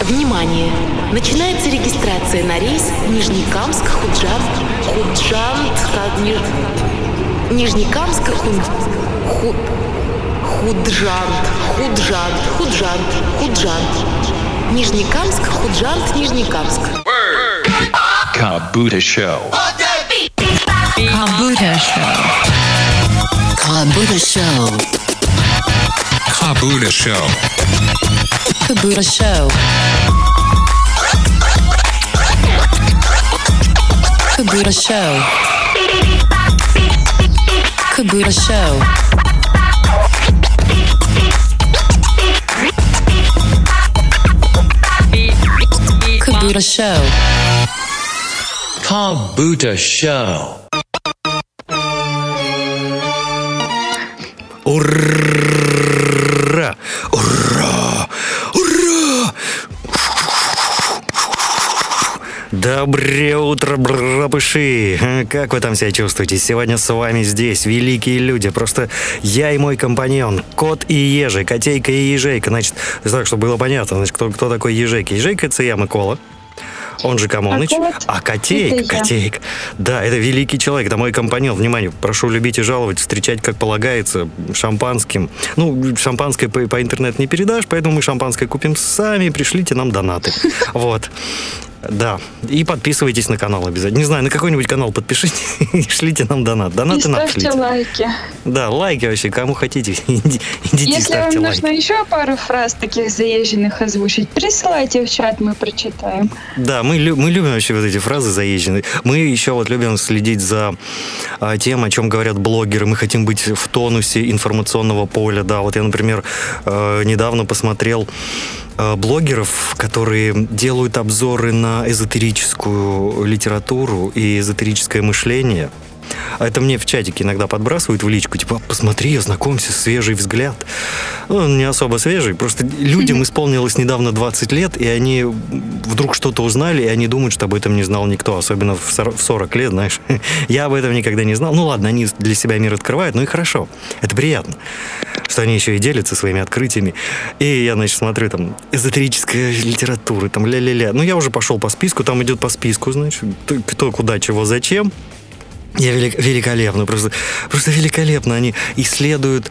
Внимание! Начинается регистрация на рейс Нижнекамск, Худжан, Худжант, как Ни- Нижнекамск, Хун, Ху, Худжант, Худжант, Худжант, Худжант. Нижнекамск, Худжант, Нижнекамск. Kabuta Show. Kabuta Show. Kabuta Show. Kabuta Show. Kabuta Show. Kabuta Show. Kabuta Show. Kabuta Show. Kabuta Show. Urr. Утро, брапыши! А, Как вы там себя чувствуете? Сегодня с вами здесь великие люди. Просто я и мой компаньон, кот и ежик, котейка и ежейка. Значит, так, чтобы было понятно, значит, кто, кто такой ежейка? Ежейка – это я, Микола. Он же Камоныч. А кот А я. котейка. Да, это великий человек, это мой компаньон. Внимание, прошу любить и жаловать, встречать как полагается, шампанским. Ну, шампанское по, по интернету не передашь, поэтому мы шампанское купим сами, пришлите нам донаты. Вот. Да. И подписывайтесь на канал обязательно. Не знаю, на какой-нибудь канал подпишитесь и шлите нам донат. И Донаты нам ставьте шлите. лайки. Да, лайки вообще, кому хотите. Иди- Идите, Если вам ставьте нужно лайки. еще пару фраз таких заезженных озвучить, присылайте в чат, мы прочитаем. Да, мы, мы любим вообще вот эти фразы заезженные. Мы еще вот любим следить за а, тем, о чем говорят блогеры. Мы хотим быть в тонусе информационного поля. Да, вот я, например, э, недавно посмотрел блогеров, которые делают обзоры на эзотерическую литературу и эзотерическое мышление. А это мне в чатике иногда подбрасывают в личку, типа, «А, посмотри, ознакомься, свежий взгляд. Ну, Он не особо свежий, просто людям исполнилось недавно 20 лет, и они вдруг что-то узнали, и они думают, что об этом не знал никто, особенно в сор- в 40 лет, знаешь. Я об этом никогда не знал. Ну ладно, они для себя мир открывают, ну и хорошо, это приятно, что они еще и делятся своими открытиями. И я, значит, смотрю, там, эзотерическая литература, там, ля-ля-ля. Ну, я уже пошел по списку, там идет по списку, значит, кто, куда, чего, зачем. Я велик- великолепно, просто, просто великолепно. Они исследуют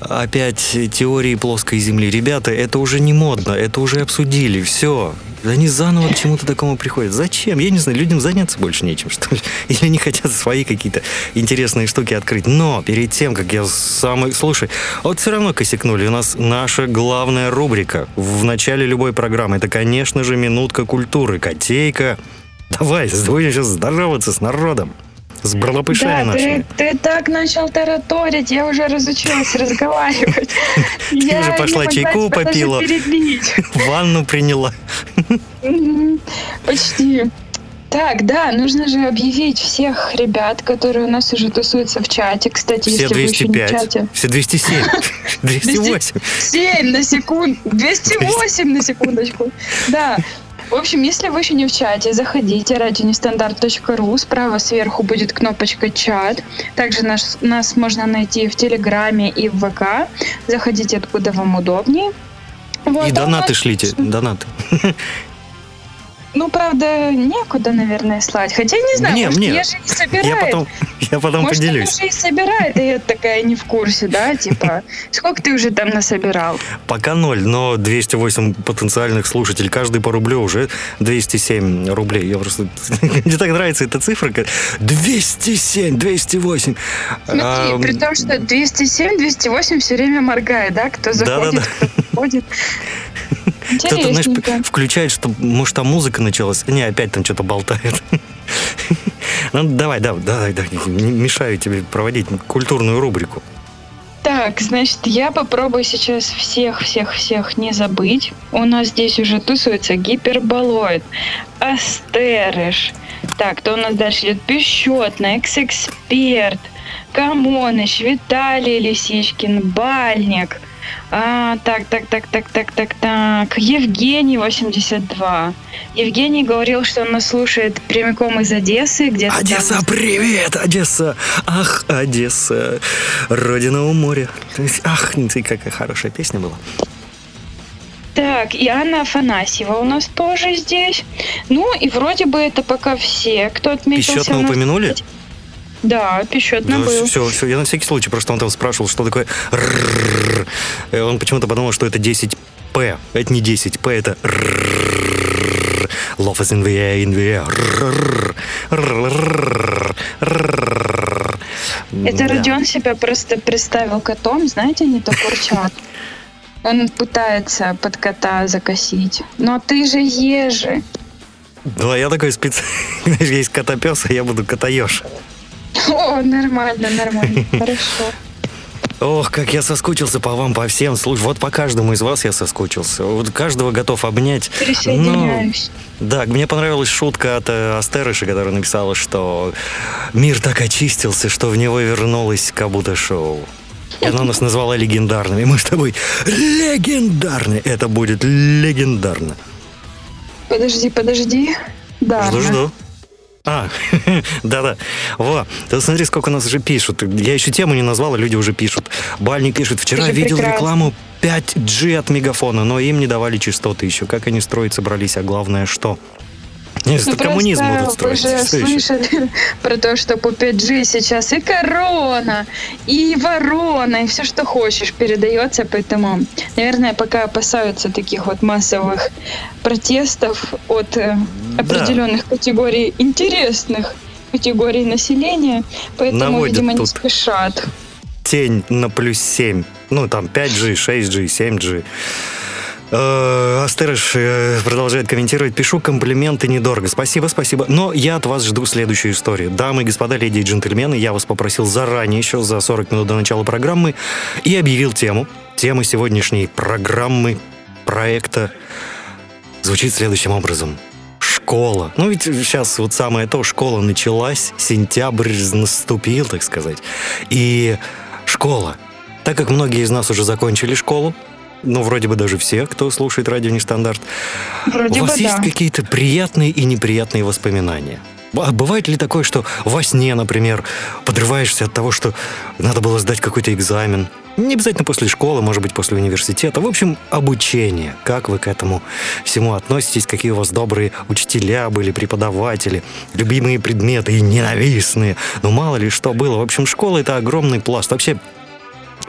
опять теории плоской Земли. Ребята, это уже не модно, это уже обсудили, все. Они заново к чему-то такому приходят. Зачем? Я не знаю, людям заняться больше нечем, что ли? Или они хотят свои какие-то интересные штуки открыть. Но перед тем, как я самый... Слушай, вот все равно косякнули. У нас наша главная рубрика в начале любой программы. Это, конечно же, минутка культуры. Котейка. Давай, будем сейчас здороваться с народом. С барлопышами Да, нашими. ты, ты так начал тараторить, я уже разучилась разговаривать. Ты Я уже пошла чайку попила. Ванну приняла. Почти. Так, да, нужно же объявить всех ребят, которые у нас уже тусуются в чате. Кстати, Все если вы еще не в 205. чате. Все 207. 208. 7 на секунду. 208 на секундочку. Да. В общем, если вы еще не в чате, заходите радионестандарт.ру. Справа сверху будет кнопочка «Чат». Также нас, нас можно найти в Телеграме и в ВК. Заходите, откуда вам удобнее. Вот, И а донаты нас- шлите. Донаты. Ну, правда, некуда, наверное, слать. Хотя, не знаю, Мне, может, мне. я же не собираю. Я потом, я потом Может, поделюсь. она уже и собирает, и я такая не в курсе, да? Типа, сколько ты уже там насобирал? Пока ноль, но 208 потенциальных слушателей. Каждый по рублю уже 207 рублей. Я просто... Мне так нравится эта цифра. как 207, 208. Смотри, при том, что 207, 208 все время моргает, да? Кто заходит, кто выходит. Кто-то, знаешь, включает, что, может, там музыка началась. Не, опять там что-то болтает. Ну, давай, давай, давай, давай, мешаю тебе проводить культурную рубрику. Так, значит, я попробую сейчас всех-всех-всех не забыть. У нас здесь уже тусуется гиперболоид, астерыш. Так, кто у нас дальше идет? Пещетный, экс-эксперт, Камоныч, Виталий Лисичкин, Бальник. А, так, так, так, так, так, так, так. Евгений 82. Евгений говорил, что он нас слушает прямиком из Одессы, там- Одесса, привет, Одесса! Ах, Одесса, родина у моря. Ах, ты какая хорошая песня была. Так, и Анна Афанасьева у нас тоже здесь. Ну, и вроде бы это пока все, кто отметился. Песчетно у нас. упомянули? Да, песчетно был. все, все, я на всякий случай, просто он там спрашивал, что такое. Э, Он почему-то подумал, что это 10П. Это не 10П, это. Love is in the air, in the air. Это Да. Родион себя просто представил котом, знаете, они так урчат. Он пытается под кота закосить. Но ты же ежи. Ну, а я такой спец... Знаешь, есть котопес, а я буду котоеж. О, нормально, нормально. Хорошо. Ох, как я соскучился по вам, по всем. Слушай, вот по каждому из вас я соскучился. Вот каждого готов обнять. Ну, Присоединяюсь. да, мне понравилась шутка от э, Астерыши, которая написала, что мир так очистился, что в него вернулось как будто шоу. И она нас назвала легендарными. Мы с тобой легендарны. Это будет легендарно. Подожди, подожди. Да. Жду-жду. А, да-да. Во, ты смотри, сколько нас уже пишут. Я еще тему не назвал, а люди уже пишут. Бальник пишет, вчера видел прекрасно. рекламу 5G от Мегафона, но им не давали частоты еще. Как они строить собрались, а главное, что? Нет, Ну, коммунизм будут строить. Вы же слышали про то, что по 5G сейчас и корона, и ворона, и все, что хочешь, передается. Поэтому, наверное, пока опасаются таких вот массовых протестов от э, Да. определенных категорий интересных категорий населения, поэтому, Наводят видимо, не спешат. Тень на плюс 7. Ну, там 5G, 6G, 7G. Э, Астерыш э, продолжает комментировать. Пишу комплименты недорого. Спасибо, спасибо. Но я от вас жду следующую историю. Дамы и господа, леди и джентльмены, я вас попросил заранее, еще за 40 минут до начала программы, и объявил тему. Тема сегодняшней программы, проекта звучит следующим образом. Школа. Ну ведь сейчас вот самое то, школа началась, сентябрь наступил, так сказать. И школа. Так как многие из нас уже закончили школу, ну, вроде бы даже все, кто слушает радио Нестандарт, Вроде у бы вас есть да. какие-то приятные и неприятные воспоминания? А бывает ли такое, что во сне, например, подрываешься от того, что надо было сдать какой-то экзамен? Не обязательно после школы, может быть, после университета. В общем, обучение. Как вы к этому всему относитесь? Какие у вас добрые учителя были, преподаватели, любимые предметы и ненавистные? Ну, мало ли что было. В общем, школа — это огромный пласт. Вообще,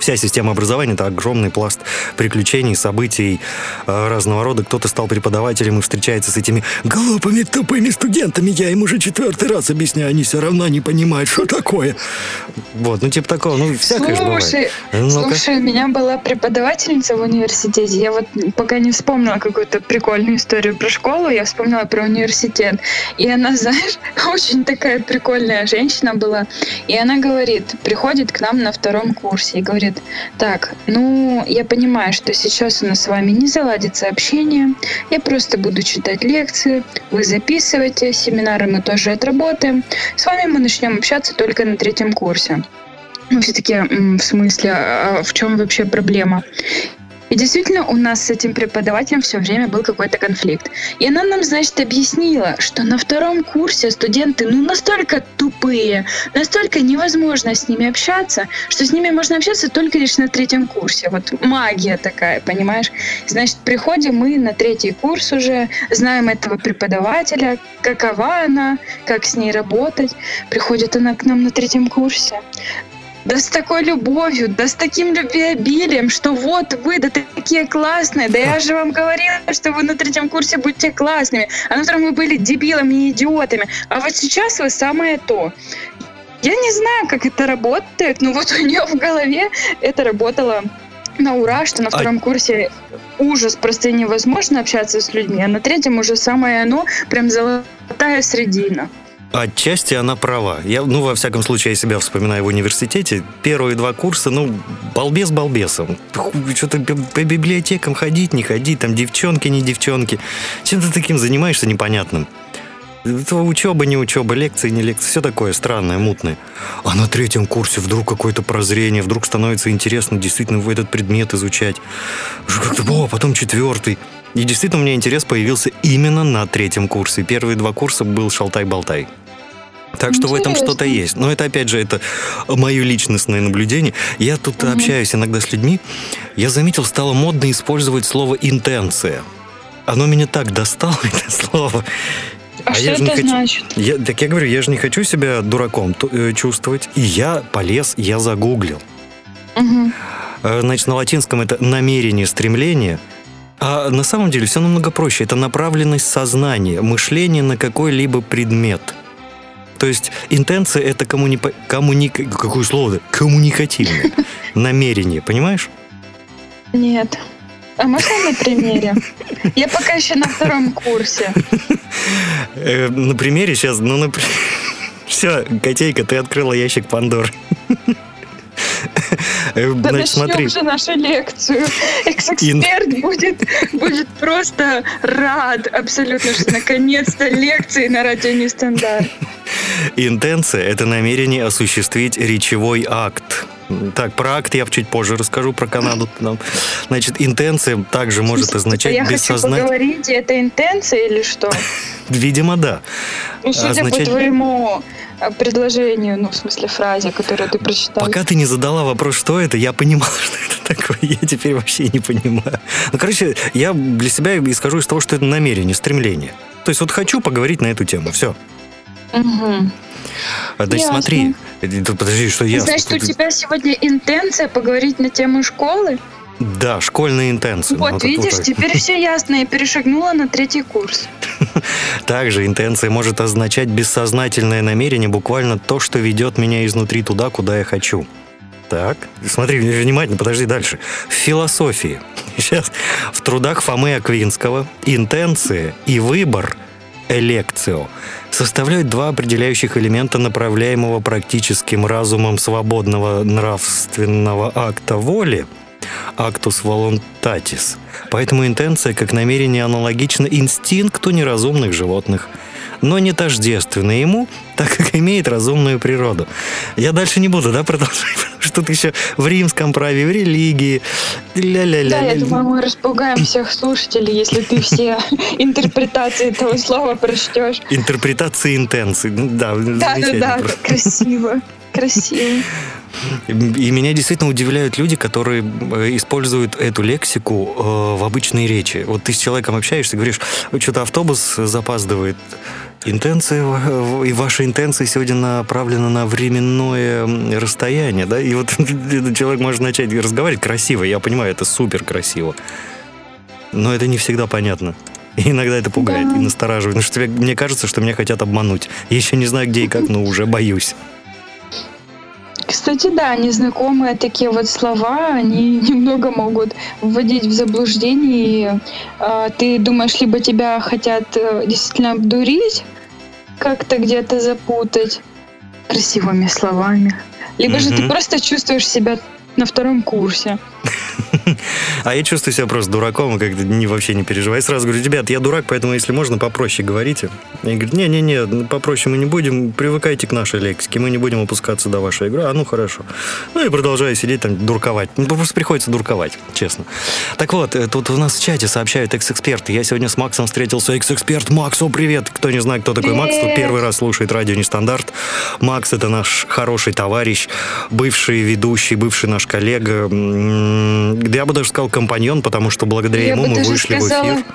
Вся система образования – это огромный пласт приключений, событий э, разного рода. Кто-то стал преподавателем и встречается с этими глупыми, тупыми студентами. Я им уже четвертый раз объясняю, они все равно не понимают, что такое. Вот, ну типа такого, ну всякое же бывает. Слушай, Ну-ка. слушай, у меня была преподавательница в университете. Я вот пока не вспомнила какую-то прикольную историю про школу, я вспомнила про университет. И она, знаешь, очень такая прикольная женщина была. И она говорит, приходит к нам на втором курсе и говорит, так, ну, я понимаю, что сейчас у нас с вами не заладится общение, я просто буду читать лекции, вы записывайте, семинары мы тоже отработаем. С вами мы начнем общаться только на третьем курсе. Ну, все таки в смысле, а в чем вообще проблема? И действительно, у нас с этим преподавателем все время был какой-то конфликт. И она нам, значит, объяснила, что на втором курсе студенты, ну, настолько тупые, настолько невозможно с ними общаться, что с ними можно общаться только лишь на третьем курсе. Вот магия такая, понимаешь? Значит, приходим мы на третий курс уже, знаем этого преподавателя, какова она, как с ней работать. Приходит она к нам на третьем курсе. Да с такой любовью, да с таким любвеобилием, что вот вы, да такие классные, да я же вам говорила, что вы на третьем курсе будете классными, а на втором вы были дебилами и идиотами, а вот сейчас вы самое то. Я не знаю, как это работает, но вот у нее в голове это работало на ура, что на А- втором курсе ужас, просто невозможно общаться с людьми, а на третьем уже самое оно, прям золотая средина. Отчасти она права. Я, ну, во всяком случае, я себя вспоминаю в университете. Первые два курса, ну, балбес балбесом. Что-то по библиотекам ходить, не ходить, там девчонки, не девчонки. Чем ты таким занимаешься непонятным? Учеба, не учеба, лекции, не лекции, все такое странное, мутное. А на третьем курсе вдруг какое-то прозрение, вдруг становится интересно действительно в этот предмет изучать. Как-то, о, потом четвертый. И действительно у меня интерес появился именно на третьем курсе. Первые два курса был шалтай-болтай. Так что в этом Интересно. что-то есть. Но это, опять же, это мое личностное наблюдение. Я тут общаюсь иногда с людьми. Я заметил, стало модно использовать слово «интенция». Оно меня так достало, это слово. А, что я это хочу- значит? Я, так я говорю, я же не хочу себя дураком э, чувствовать. И я полез, я загуглил. Э, Значит, на латинском это намерение, стремление. А на самом деле все намного проще. Это направленность сознания, мышление на какой-либо предмет. То есть интенция это коммуни... коммуника... Какое слово? Коммуникативное. Намерение, понимаешь? Нет. А можно на примере? Я пока еще на втором курсе. Э, на примере сейчас, ну, например... Все, котейка, ты открыла ящик Пандоры. Э, Значит, смотри. начнем же нашу лекцию. Экс-эксперт будет, будет просто рад абсолютно, что наконец-то лекции на радио нестандарт. Интенция – это намерение осуществить речевой акт. Так, про акт я чуть позже расскажу, про Канаду. там. Значит, интенция также может означать Я хочу бессознательно. поговорить, это интенция или что? Видимо, да. Ну, судя Означать- по твоему э, предложению, ну, в смысле фразе, которую ты прочитал. Пока ты не задала вопрос, что это, я понимал, что это такое. Я теперь вообще не понимаю. Ну, короче, я для себя исхожу из того, что это намерение, стремление. То есть вот хочу поговорить на эту тему. Все. Мгм. Значит, Ясно. смотри. Э, Подожди, что я... Значит, у тебя сегодня интенция поговорить на тему школы? Да, школьная интенция. Вот, Ну, это видишь, вот- теперь все ясно. Я перешагнула на третий курс. Также интенция может означать бессознательное намерение, буквально то, что ведет меня изнутри туда, куда я хочу. Так, смотри внимательно, подожди дальше. В философии, сейчас, в трудах Фомы Аквинского, интенция и выбор, элекцио, составляют два определяющих элемента направляемого практическим разумом свободного нравственного акта воли, актус волонтатис. Поэтому интенция как намерение аналогично инстинкту неразумных животных, но не тождественна ему, так как имеет разумную природу. Я дальше не буду, да, продолжать, потому что тут еще в римском праве, в религии, ля-ля-ля. Да, я думаю, мы распугаем всех слушателей, если ты все интерпретации этого слова прочтешь. Интерпретация интенции. Ну, Да, Да, да, да, красиво. Красиво. И меня действительно удивляют люди, которые э, используют эту лексику э, в обычной речи. Вот ты с человеком общаешься, говоришь, что-то автобус запаздывает. Интенция, и ваша интенция сегодня направлена на временное расстояние, да? И вот человек может начать разговаривать красиво, я понимаю, это супер красиво. Но это не всегда понятно. И иногда это пугает Да. и настораживает. Потому что тебе- мне кажется, что меня хотят обмануть. Я еще не знаю, где и как, но уже боюсь. Кстати, да, незнакомые такие вот слова, они немного могут вводить в заблуждение. И, а, ты думаешь, либо тебя хотят э, действительно обдурить, как-то где-то запутать красивыми словами, либо же ты просто чувствуешь себя на втором курсе. А я чувствую себя просто дураком и как-то не, вообще не переживаю. Я сразу говорю, ребят, я дурак, поэтому если можно, попроще говорите. Они говорят, не-не-не, ну, попроще мы не будем, привыкайте к нашей лексике, мы не будем опускаться до вашей игры. А ну хорошо. Ну и продолжаю сидеть там, дурковать. Ну, просто приходится дурковать, честно. Так вот, э, тут у нас в чате сообщают экс-эксперты. Я сегодня с Максом встретился. Экс-эксперт Макс, о, привет! Кто не знает, кто такой Макс, Привет! первый раз слушает радио Нестандарт. Макс это наш хороший товарищ, бывший ведущий, бывший наш коллега. Да я бы даже сказал компаньон, потому что благодаря Я ему мы вышли в сказала, эфир.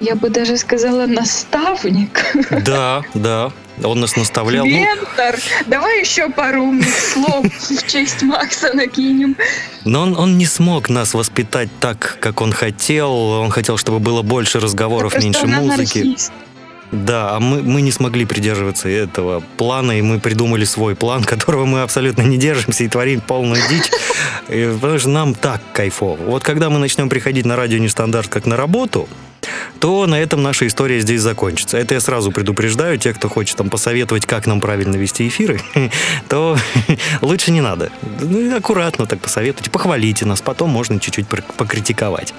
я бы даже сказала наставник, Да, да. Он нас наставлял. Ну, ментор. Давай еще пару умных слов в честь Макса накинем. но он, он не смог нас воспитать так, как он хотел. Он хотел, чтобы было больше разговоров, Просто меньше музыки. анархист. Да, а мы, мы не смогли придерживаться этого плана, и мы придумали свой план, которого мы абсолютно не держимся и творим полную дичь, потому что нам так кайфово. Вот когда мы начнем приходить на радио нестандарт как на работу, то на этом наша история здесь закончится. Это я сразу предупреждаю, те, кто хочет там посоветовать, как нам правильно вести эфиры, то лучше не надо. Ну, аккуратно так посоветуйте, похвалите нас, потом можно чуть-чуть покритиковать.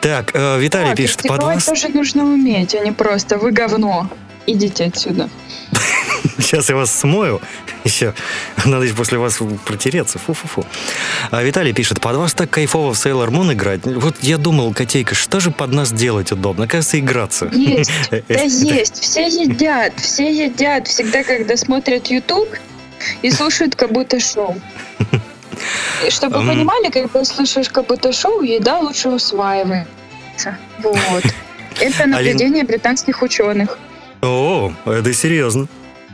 Так, э, Виталий Да, пишет, под вас... тоже нужно уметь, а не просто «вы говно, идите отсюда». Сейчас я вас смою. Еще. Надо еще после вас протереться. Фу-фу-фу. А Виталий пишет, под вас так кайфово в Sailor Moon играть. Вот я думал, Котейка, что же под нас делать удобно? Оказывается, играться. Есть, да есть. Все едят, все едят. Всегда, когда смотрят YouTube и слушают как будто шоу. И чтобы вы понимали, когда слушаешь как будто шоу, еда лучше усваивается. Вот. Это наблюдение британских ученых. О, это серьезно.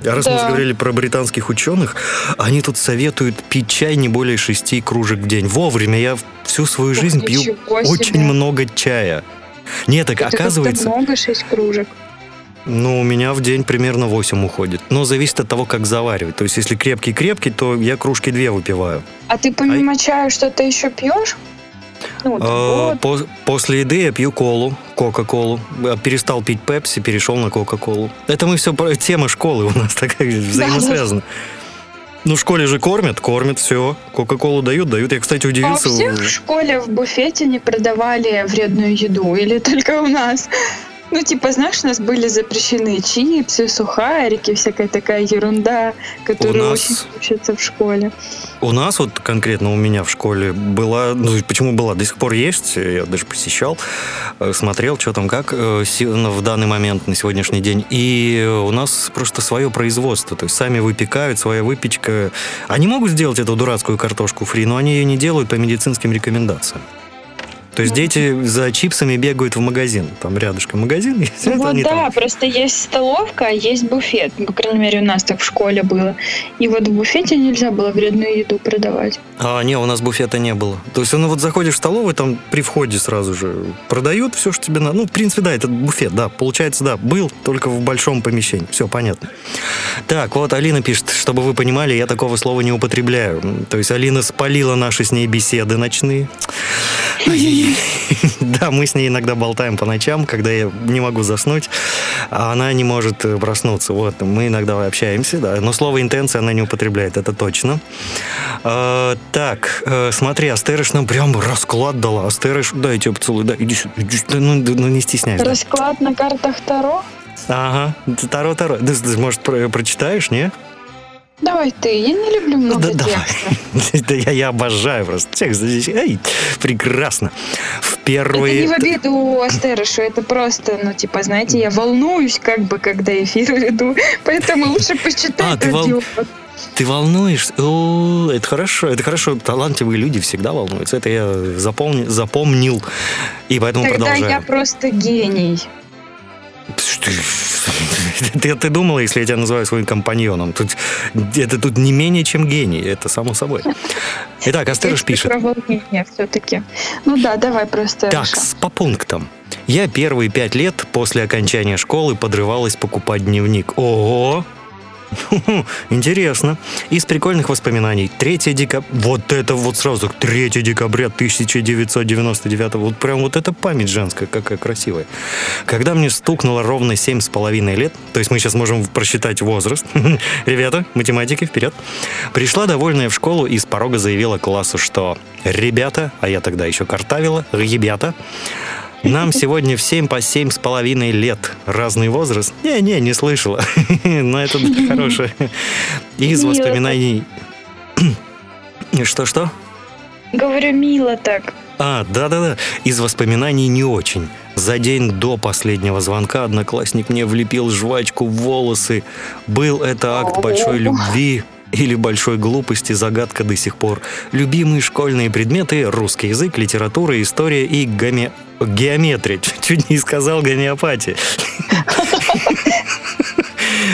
А раз мы Да. заговорили про британских ученых, они тут советуют пить чай не более шести кружек в день. Вовремя я всю свою Ух, жизнь пью ничего очень себе. много чая. Нет, так Это оказывается, много, шесть кружек. ну, у меня в день примерно 8 уходит. Но зависит от того, как заваривать. То есть, если крепкий-крепкий, то я кружки две выпиваю. А ты помимо чая что-то еще пьешь? Ну, А, по- после еды я пью колу, кока-колу. А, Перестал пить пепси, перешел на кока-колу. Это мы все про тема школы у нас такая взаимосвязана. Ну, в школе же кормят, кормят, все. Кока-колу дают, дают. Я, кстати, А у удивился. всех в школе в буфете не продавали вредную еду? Или только у нас? Ну, типа, знаешь, у нас были запрещены чипсы, сухарики, всякая такая ерунда, которая У нас- очень учится в школе. У нас вот конкретно у меня в школе была, ну почему была, до сих пор есть, я даже посещал, э, смотрел, что там как э, ну, в данный момент, на сегодняшний день. И у нас просто свое производство, то есть сами выпекают, своя выпечка. Они могут сделать эту дурацкую картошку фри, но они ее не делают по медицинским рекомендациям. То есть дети за чипсами бегают в магазин. Там рядышком магазин, Ну это вот да, там просто есть столовка, а есть буфет. Ну, По крайней мере, у нас так в школе было. И вот в буфете нельзя было вредную еду продавать. А, не, у нас буфета не было. То есть, ну вот заходишь в столовую, там при входе сразу же продают все, что тебе надо. Ну, в принципе, да, это буфет, да. Получается, да, был только в большом помещении. Все понятно. Так, вот Алина пишет, чтобы вы понимали, я такого слова не употребляю. То есть Алина спалила наши с ней беседы ночные. Ай-яй-яй. Да, мы с ней иногда болтаем по ночам, когда я не могу заснуть, а она не может э, проснуться. Вот, мы иногда общаемся, да. Но слово интенция она не употребляет, это точно. А, так, э, смотри, Астерыш нам прям расклад дала. Астерыш, дай я тебя поцелую, да, иди сюда, иди сюда, ну, ну, не стесняйся. да. Расклад на картах Таро? Ага, Таро-Таро. Да, ты, может, про- прочитаешь, не? Давай ты, я не люблю много да давай. текста. Да я, я обожаю просто текст. Эй, прекрасно. В Это первые... не в обиду Астерышу, это просто, ну, типа, знаете, я волнуюсь, как бы, когда эфир веду, поэтому лучше А, почитать ты вол-. Ты волнуешься? О, это хорошо, это хорошо. Талантливые люди всегда волнуются. Это я запомни- запомнил. И поэтому Тогда продолжаю. я просто гений. Ты, ты- ты думала, если я тебя называю своим компаньоном? Тут, это тут не менее, чем гений. Это само собой. Итак, Астерыш пишет. Про волнение все-таки. Ну да, давай просто. Так, по пунктам. Я первые пять лет после окончания школы подрывалась покупать дневник. Ого! Интересно. Из прикольных воспоминаний. 3 декабря... Вот это вот сразу. 3 декабря 1999. Вот прям вот эта память женская, какая красивая. Когда мне стукнуло ровно семь с половиной лет, то есть мы сейчас можем просчитать возраст. Ребята, математики, вперед. Пришла довольная в школу и с порога заявила классу, что «Ребята», а я тогда еще картавила, «Ребята», нам сегодня в 7 по семь с половиной лет. Разный возраст? Не-не, не слышала. Но это хорошее. Из воспоминаний... Что-что? Говорю, мило так. А, да-да-да. Из воспоминаний не очень. За день до последнего звонка одноклассник мне влепил жвачку в волосы. Был это акт большой любви или большой глупости, загадка до сих пор. Любимые школьные предметы – русский язык, литература, история и гоме... геометрия. Чуть не сказал гомеопатия.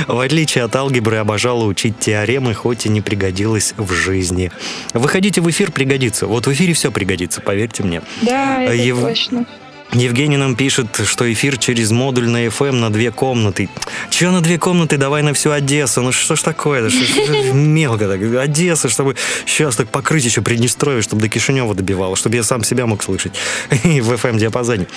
В отличие от алгебры, обожала учить теоремы, хоть и не пригодилась в жизни. Выходите в эфир, пригодится. Вот в эфире все пригодится, поверьте мне. Да, это Ев- точно. Евгений нам пишет, что эфир через модуль на FM на две комнаты. Че на две комнаты? Давай на всю Одессу. Ну что ж такое? Что, что ж мелко так. Одесса, чтобы сейчас так покрыть еще Приднестровье, чтобы до Кишинева добивало, чтобы я сам себя мог слышать в FM диапазоне.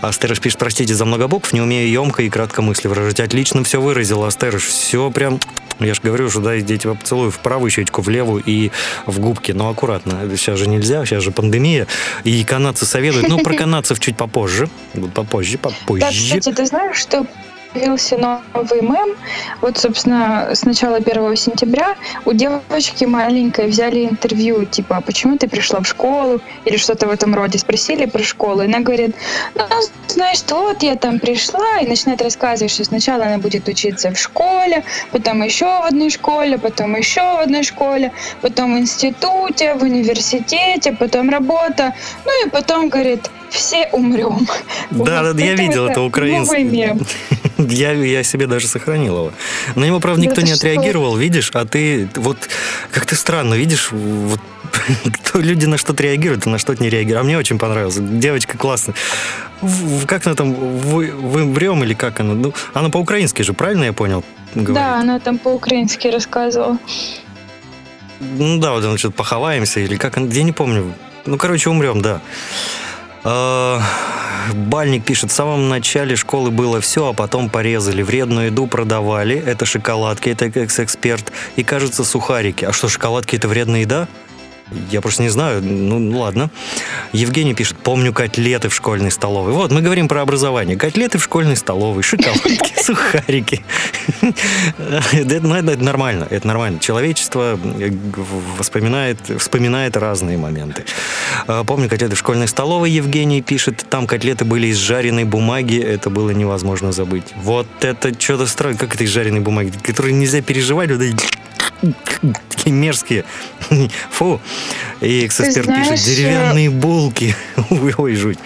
Астерыш пишет, простите за много букв, не умею емко и кратко мысли выражать. Отлично все выразил, Астерыш. Все прям... Я же говорю, что да, я тебя поцелую в правую щечку, в левую и в губки. Но аккуратно. Сейчас же нельзя, сейчас же пандемия. И канадцы советуют. Ну, про канадцев чуть попозже. Вот Попозже, Да, попозже. кстати, ты знаешь, что появился новый мем. Вот, собственно, с начала 1 сентября у девочки маленькой взяли интервью, типа, «А почему ты пришла в школу? Или что-то в этом роде. Спросили про школу. И она говорит, ну, знаешь, вот я там пришла, и начинает рассказывать, что сначала она будет учиться в школе, потом еще в одной школе, потом еще в одной школе, потом в институте, в университете, потом работа. Ну и потом, говорит, все умрем. Да, Вот. да, я видел это украинский. Я, я себе даже сохранил его. На него, правда, Да никто ты не что? отреагировал, видишь, а ты вот как-то странно, видишь, вот кто люди на что-то реагируют, а на что-то не реагируют. А мне очень понравилось. Девочка классная. Как она там, вы, вы врем или как она? Ну, она по-украински же, правильно я понял? говорит? Да, она там по-украински рассказывала. Ну да, вот он что-то поховаемся или как, я не помню. Ну, короче, умрем, да. А, Бальник пишет, в самом начале школы было все, а потом порезали. Вредную еду продавали. Это шоколадки, это экс-эксперт. И, кажется, сухарики. А что, шоколадки это вредная еда? Я просто не знаю. Ну, ладно. Евгений пишет, помню котлеты в школьной столовой. Вот, мы говорим про образование. Котлеты в школьной столовой, шоколадки, сухарики. Ну, это нормально, это нормально. Человечество э, воспоминает, вспоминает разные моменты. А, Помню котлеты в школьной столовой, Евгений пишет, там котлеты были из жареной бумаги, это было невозможно забыть. Вот это что-то странное, как это из жареной бумаги, которые нельзя переживать, вот такие мерзкие. Фу. И эксперт пишет, деревянные булки. Ой, жуть.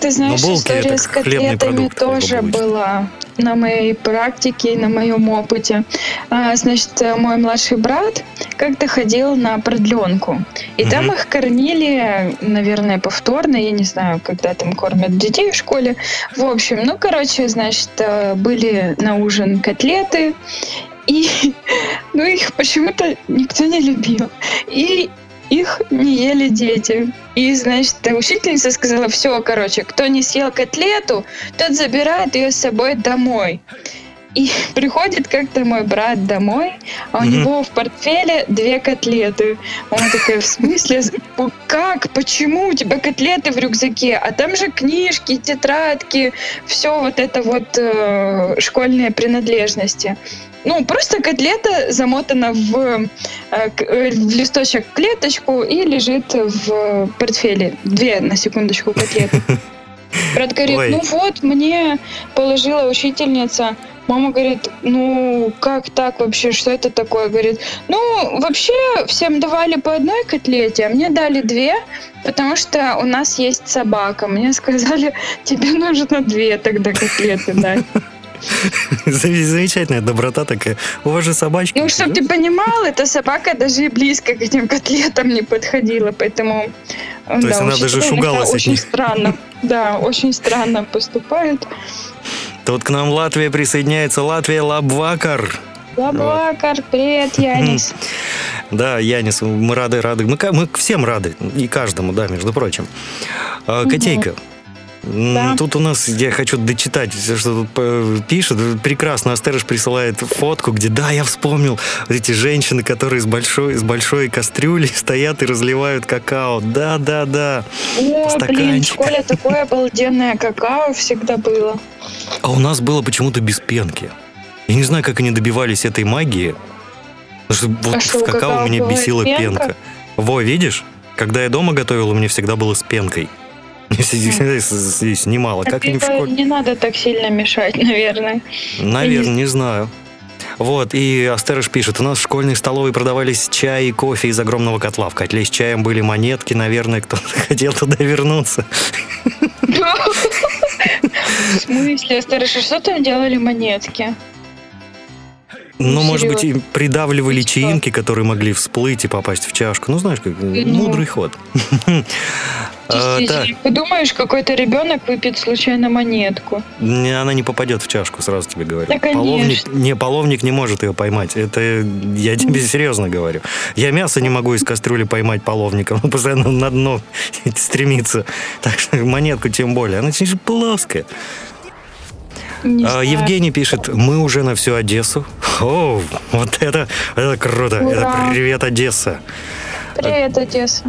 Ты знаешь, булки история с котлетами тоже была на моей практике и на моем опыте. А, значит, э, мой младший брат как-то ходил на продленку. И там Мгм. их кормили, наверное, повторно. Я не знаю, когда там кормят детей в школе. В общем, ну, короче, значит, э, были на ужин котлеты. И, ну, их почему-то никто не любил. И их не ели дети. И, значит, учительница сказала, все, короче, кто не съел котлету, тот забирает ее с собой домой. И приходит как-то мой брат домой, а у него в портфеле две котлеты. Он такой, в смысле, как, почему у тебя котлеты в рюкзаке? А там же книжки, тетрадки, все вот это вот э, школьные принадлежности. Ну, просто котлета замотана в, э, э, в листочек клеточку и лежит в портфеле. Две, на секундочку, котлеты. Брат говорит, Ой. ну вот, мне положила учительница. Мама говорит, ну как так вообще, что это такое? Говорит, ну вообще всем давали по одной котлете, а мне дали две, потому что у нас есть собака. Мне сказали, тебе нужно две тогда котлеты дать. Замечательная доброта такая. У вас же собачки. Ну, чтобы ты понимал, эта собака даже и близко к этим котлетам не подходила, поэтому... То есть она даже шугалась Очень странно. Да, очень странно поступают. Тут к нам Латвия присоединяется. Латвия Лабвакар. Лабакар, привет, Янис. Да, Янис, мы рады, рады. Мы, мы всем рады. И каждому, да, между прочим. А, Котейка. м, Да. Тут у нас, я хочу дочитать, всё, что тут э, пишут. Прекрасно, Астерыш присылает фотку, где, да, я вспомнил, вот эти женщины, которые с большой, с большой кастрюли стоят и разливают какао. Да, да, да. О, блин, в школе такое обалденное какао всегда было. А у нас было почему-то без пенки. Я не знаю, как они добивались этой магии. Потому что вот А что, в какао какао меня бесила пенка? пенка. Во, видишь? Когда я дома готовил, у меня всегда было с пенкой. С- снимала. Как они в школе? Не надо так сильно мешать, наверное. Наверное, не знаю. Вот, и Астерыш пишет, у нас в школьной столовой продавались чай и кофе из огромного котла. В котле с чаем были монетки, наверное, кто-то хотел туда вернуться. В смысле, старше, что там делали монетки? Ну, Ну, может быть, и серьезно. придавливали И что? чаинки, которые могли всплыть и попасть в чашку. Ну, знаешь, как мудрый ход. А, Действительно, подумаешь, какой-то ребенок выпьет случайно монетку. не, она не попадет в чашку, сразу тебе говорю. Да, конечно. половник, не, половник не может ее поймать. Это я тебе серьезно говорю. Я мясо не могу из кастрюли поймать половником. Он постоянно на дно стремится. Так что монетку тем более. Она очень же плоская. Знаю. Евгений пишет, мы уже на всю Одессу. О, вот это, это круто. Это Ура. привет, Одесса. Привет, Одесса.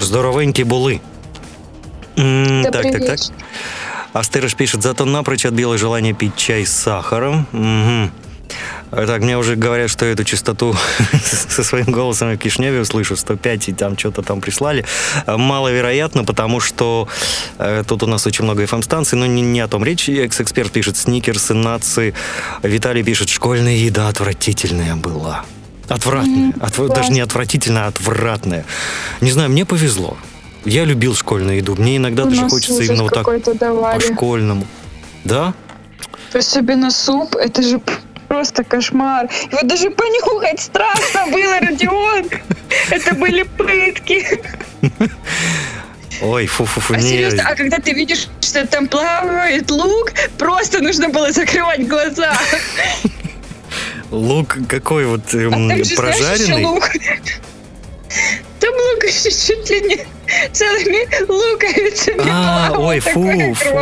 Здоровенькие булы. М, Да так, так, так. привет. Астерыш пишет, зато напрочь отбило желание пить чай с сахаром. Мгм. А Так, мне уже говорят, что эту частоту со своим голосом я в Кишневе услышу, 105, и там что-то там прислали. А, Маловероятно, потому что э, тут у нас очень много FM-станций, но не, не о том речь. Экс-эксперт пишет сникерсы, нации. Виталий пишет, школьная еда отвратительная была. Отвратная. Отв- Даже не отвратительная, а отвратная. Не знаю, мне повезло. Я любил школьную еду. Мне иногда У даже хочется именно вот так давали. по-школьному. Да? Особенно суп, это же просто кошмар. Его даже понюхать страшно было, Родион. Это были пытки. Ой, фу-фу-фу, А не. серьезно, а когда ты видишь, что там плавает лук, просто нужно было закрывать глаза. Лук какой вот А эм, знаешь, прожаренный? лук. Там еще чуть ли не целыми луковицами А, плавал, ой, фу, фу.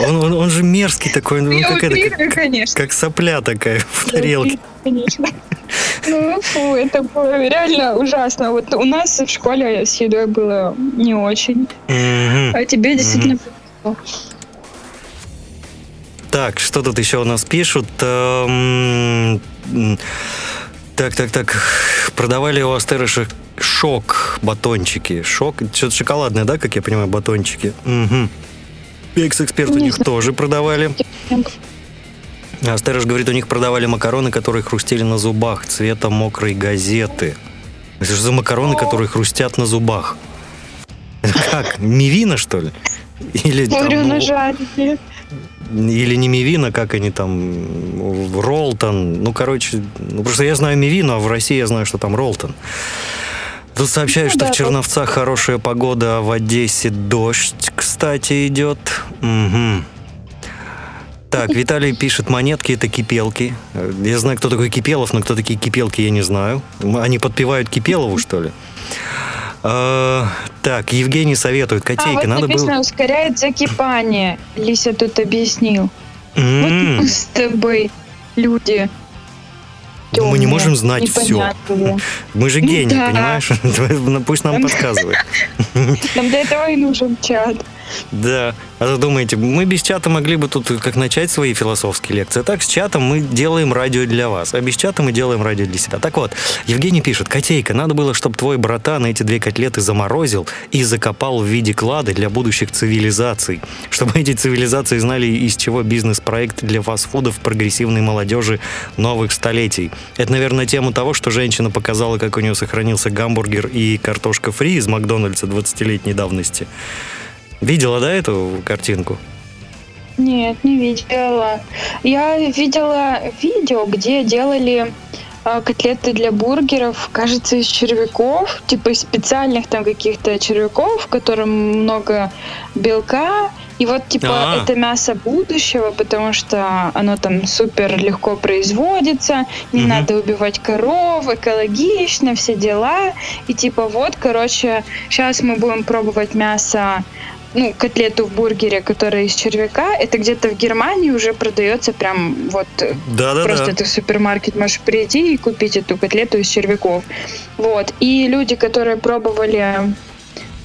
Он, он, он же мерзкий такой, ну, Я как, это, утрирую, как, конечно. как сопля такая в тарелке. Конечно. Ну, фу, это было реально ужасно. Вот у нас в школе с едой было не очень. Мгм. А тебе действительно повезло. Так, что тут еще у нас пишут? Так, так, так. Продавали у Астерыша шок батончики. Шок, что-то шоколадное, да, как я понимаю, батончики? Угу. Экс-эксперт у них тоже продавали. Астерыш говорит, у них продавали макароны, которые хрустели на зубах цвета мокрой газеты. Это же за макароны, которые хрустят на зубах. Это как? Мивина, что ли? Или, там, Говорю, ну, нажарили. или не Мивина, как они там, Ролтон. Ну, короче, ну, просто я знаю Мивину, а в России я знаю, что там Ролтон. Тут сообщают, Ну что да, в Черновцах хорошая погода, а в Одессе дождь, кстати, идет. Мгм. Так, Виталий пишет, монетки это кипелки. Я знаю, кто такой Кипелов, но кто такие кипелки, я не знаю. Они подпевают Кипелову, что ли? А, так, Евгений советует, А, котейка, вот надо написано, было... ускоряет закипание. Лися тут объяснил. Вот мы с тобой люди. Мы не можем знать все. Мы же Ну гении, да. понимаешь? Ну, Пусть нам подсказывает. Нам для этого и нужен чат. Да. А то думаете, мы без чата могли бы тут как начать свои философские лекции. А так с чатом мы делаем радио для вас, а без чата мы делаем радио для себя. Так вот, Евгений пишет, котейка, надо было, чтобы твой братан эти две котлеты заморозил и закопал в виде клада для будущих цивилизаций. Чтобы эти цивилизации знали, из чего бизнес-проект для фастфудов прогрессивной молодежи новых столетий. Это, наверное, тема того, что женщина показала, как у нее сохранился гамбургер и картошка фри из Макдональдса 20-летней давности. Видела, да, эту картинку? Нет, не видела. Я видела видео, где делали а, котлеты для бургеров, кажется, из червяков, типа из специальных там каких-то червяков, в котором много белка. И вот, типа, А. это мясо будущего, потому что оно там супер легко производится, не Мгм. надо убивать коров, экологично, все дела. И типа, вот, короче, сейчас мы будем пробовать мясо ну, котлету в бургере, которая из червяка, это где-то в Германии уже продается прям вот э, Да-да-да. просто ты в супермаркет можешь прийти и купить эту котлету из червяков. Вот. И люди, которые пробовали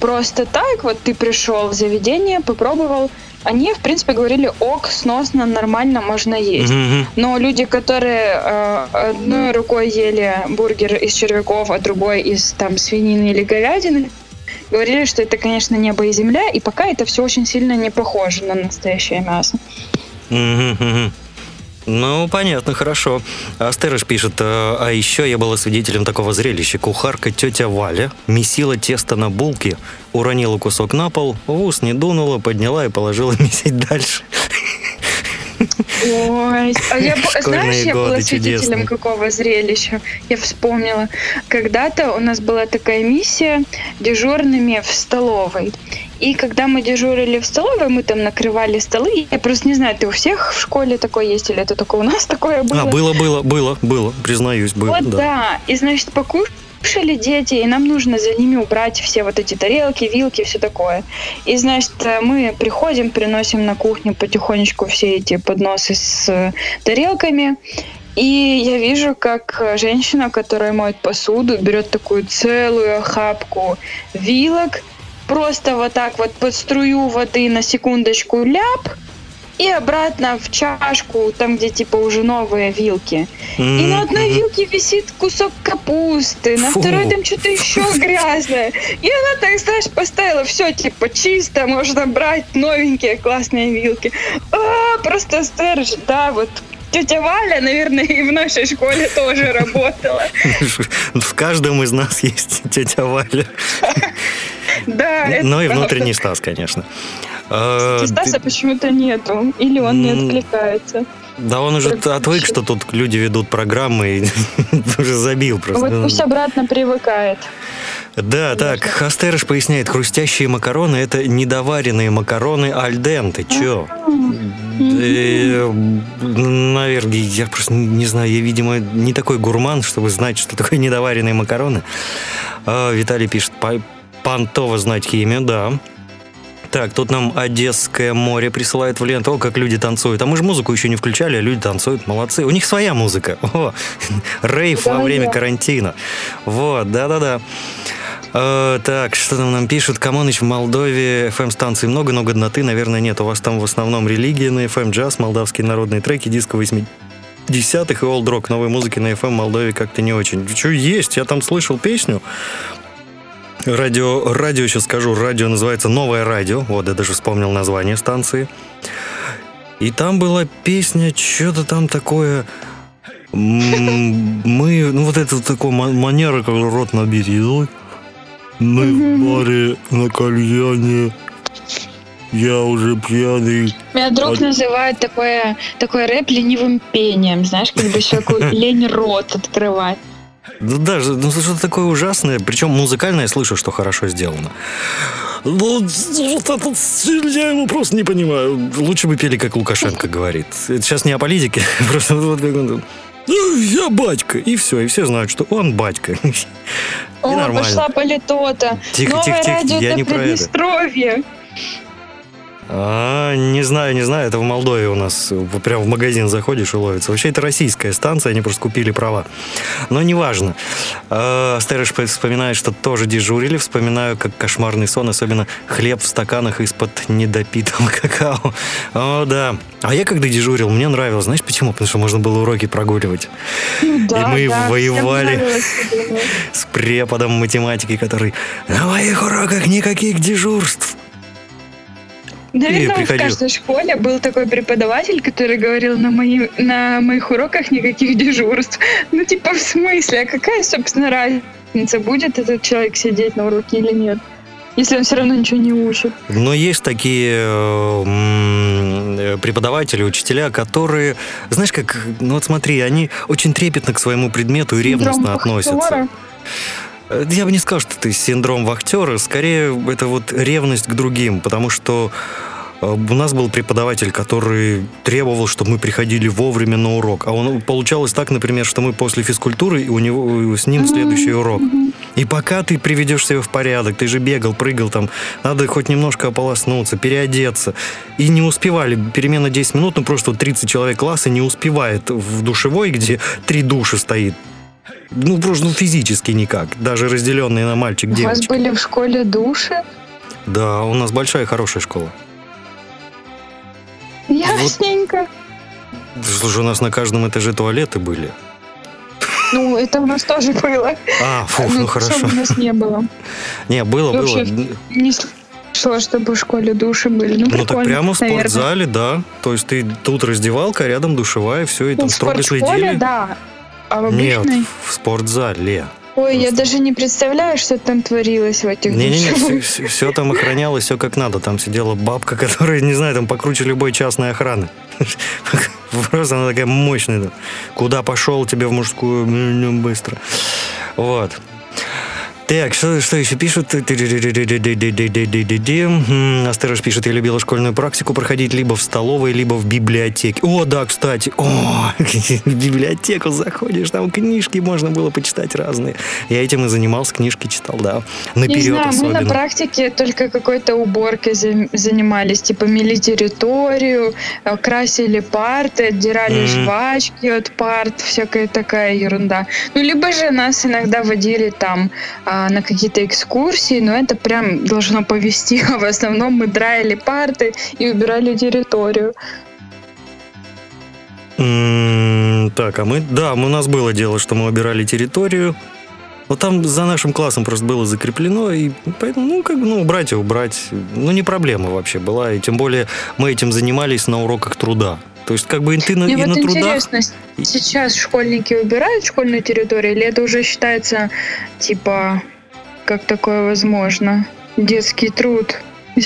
просто так, вот ты пришел в заведение, попробовал, они, в принципе, говорили, ок, сносно, нормально, можно есть. Мгм. Но люди, которые э, одной рукой ели бургер из червяков, а другой из там свинины или говядины, говорили, что это, конечно, небо и земля, и пока это все очень сильно не похоже на настоящее мясо. Мгм. Ну, понятно, хорошо. Астерыш пишет, э, а еще я была свидетелем такого зрелища. Кухарка тетя Валя месила тесто на булке, уронила кусок на пол, в ус не дунула, подняла и положила месить дальше. Ой, а я, Школьные знаешь, я была свидетелем чудесные. какого зрелища? Я вспомнила. Когда-то у нас была такая миссия дежурными в столовой. И когда мы дежурили в столовой, мы там накрывали столы. Я просто не знаю, ты у всех в школе такое есть или это только у нас такое было? А, было, было, было, было, признаюсь, было, Вот да. да. И значит, покушали дети, и нам нужно за ними убрать все вот эти тарелки, вилки, все такое. И значит, мы приходим, приносим на кухню потихонечку все эти подносы с э, тарелками. И я вижу, как женщина, которая моет посуду, берет такую целую охапку вилок, просто вот так вот под струю воды на секундочку ляп, и обратно в чашку, там, где типа уже новые вилки. И на одной вилке висит кусок капусты, на Фу. второй там что-то еще грязное. И она так, знаешь, поставила все типа чисто, можно брать новенькие классные вилки. А, просто стерж, да, вот тетя Валя, наверное, и в нашей школе тоже работала. В каждом из нас есть тетя Валя. Да, это Ну и внутренний Стас, конечно. Э, Стаса почему-то нету. Или он не откликается. Да он уже отвык, что тут люди ведут программы и уже забил просто. Вот пусть обратно привыкает. Да, так, Астерыш поясняет, хрустящие макароны – это недоваренные макароны альденты. Чё? Э, Наверное, я просто не знаю, я, видимо, не такой гурман, чтобы знать, что такое недоваренные макароны. А, Виталий пишет, «Па- понтово знать химию, да. Так, тут нам Одесское море присылает в ленту. О, как люди танцуют. А мы же музыку еще не включали, а люди танцуют. Молодцы. У них своя музыка. О, рейв во время карантина. Вот, да-да-да. Э, так, что там нам пишут? Камоныч, в Молдове FM-станций много, но годноты, наверное, нет. У вас там в основном религия на FM, джаз, молдавские народные треки, диско 80-х и олд-рок. Новой музыки на FM в Молдове как-то не очень. Что есть? Я там слышал песню. Радио, радио, сейчас скажу, радио называется «Новое радио». Вот, я даже вспомнил название станции. И там была песня, что-то там такое... Мы, ну вот это такой ма- манера, как рот набить едой. Мы в баре на кальяне. Я уже пьяный. Меня друг Вот. называет такое, такой рэп ленивым пением, знаешь, как бы человеку лень рот открывать. Да, ж- ну что-то такое ужасное. Причем музыкально я слышу, что хорошо сделано. Ну, вот этот стиль, я его просто не понимаю. Лучше бы пели, как Лукашенко говорит. Это сейчас не о политике, просто вот как он «Ну, Я батька. И все, и все знают, что он батька. О, нормально. пошла политота. Тихо, Новое тихо, тихо, я не про это. А, не знаю, не знаю, это в Молдове у нас прям в магазин заходишь и ловится. Вообще это российская станция, они просто купили права. Но неважно. А, Стерыш вспоминает, что тоже дежурили. Вспоминаю, как кошмарный сон, особенно хлеб в стаканах из-под недопитого какао. О, да. А я когда дежурил, мне нравилось. Знаешь почему? Потому что можно было уроки прогуливать. Ну да, мы да, воевали. С преподом математики, который на моих уроках никаких дежурств. Наверное, в приходил. каждой школе был такой преподаватель, который говорил на, мои, на моих уроках никаких дежурств. Ну, типа, в смысле? А какая, собственно, разница, будет этот человек сидеть на уроке или нет? Если он все равно ничего не учит. Но есть такие э, преподаватели, учителя, которые, знаешь, как, ну вот смотри, они очень трепетно к своему предмету и ревностно относятся. Э, Я бы не сказал, что это синдром вахтера, скорее это вот ревность к другим, потому что э, у нас был преподаватель, который требовал, чтобы мы приходили вовремя на урок. А он получалось так, например, что мы после физкультуры, и у него с ним следующий урок. И пока ты приведешь себя в порядок, ты же бегал, прыгал там, надо хоть немножко ополоснуться, переодеться. И не успевали, перемена 10 минут, ну просто вот 30 человек класса не успевает в душевой, где три души стоит. Ну, просто ну, физически никак, даже разделенные на У вас были в школе души? Да, у нас большая хорошая школа. Ясненько. Слушай, у нас на каждом этаже туалеты были. Ну, это у нас тоже было. А, фух, ну что хорошо. у нас не было. Не, было, было. Не слышала, чтобы в школе души были. Ну, Ну так прямо в наверное. спортзале, да. То есть ты тут раздевалка, а рядом душевая, все, и Ну, там в строго следили. да. А в Нет, обычной? в спортзале. Ой, я даже не представляю, что там творилось в этих Не-не-не, душевых. все, там охранялось, все как надо. Там сидела бабка, которая, не знаю, там покруче любой частной охраны. Просто она такая мощная. да. Куда пошел тебе в мужскую? Быстро. Вот. Так, что, что еще пишут? М, Астерош пишет, я любила школьную практику проходить либо в столовой, либо в библиотеке. О, да, кстати. О, в библиотеку заходишь, там книжки можно было почитать разные. Я этим и занимался, книжки читал, да. Не Наперед знаю, мы особенно. на практике только какой-то уборкой за- занимались, типа мели территорию, э, красили парты, отдирали Мгм. жвачки от парт, всякая такая ерунда. Ну, либо же нас иногда водили там а, а, на какие-то экскурсии, но это прям должно повести. В основном мы драили парты и убирали территорию. Так, а мы, да, у нас было дело, что мы убирали территорию. Но там за нашим классом просто было закреплено, и поэтому, ну, как ну, убрать и убрать, ну, не проблема вообще была, и тем более мы этим занимались на уроках труда. То есть, как бы и ты на, Мне и вот на трудах... интересно, сейчас школьники убирают школьную территорию, или это уже считается, типа, как такое возможно? Детский труд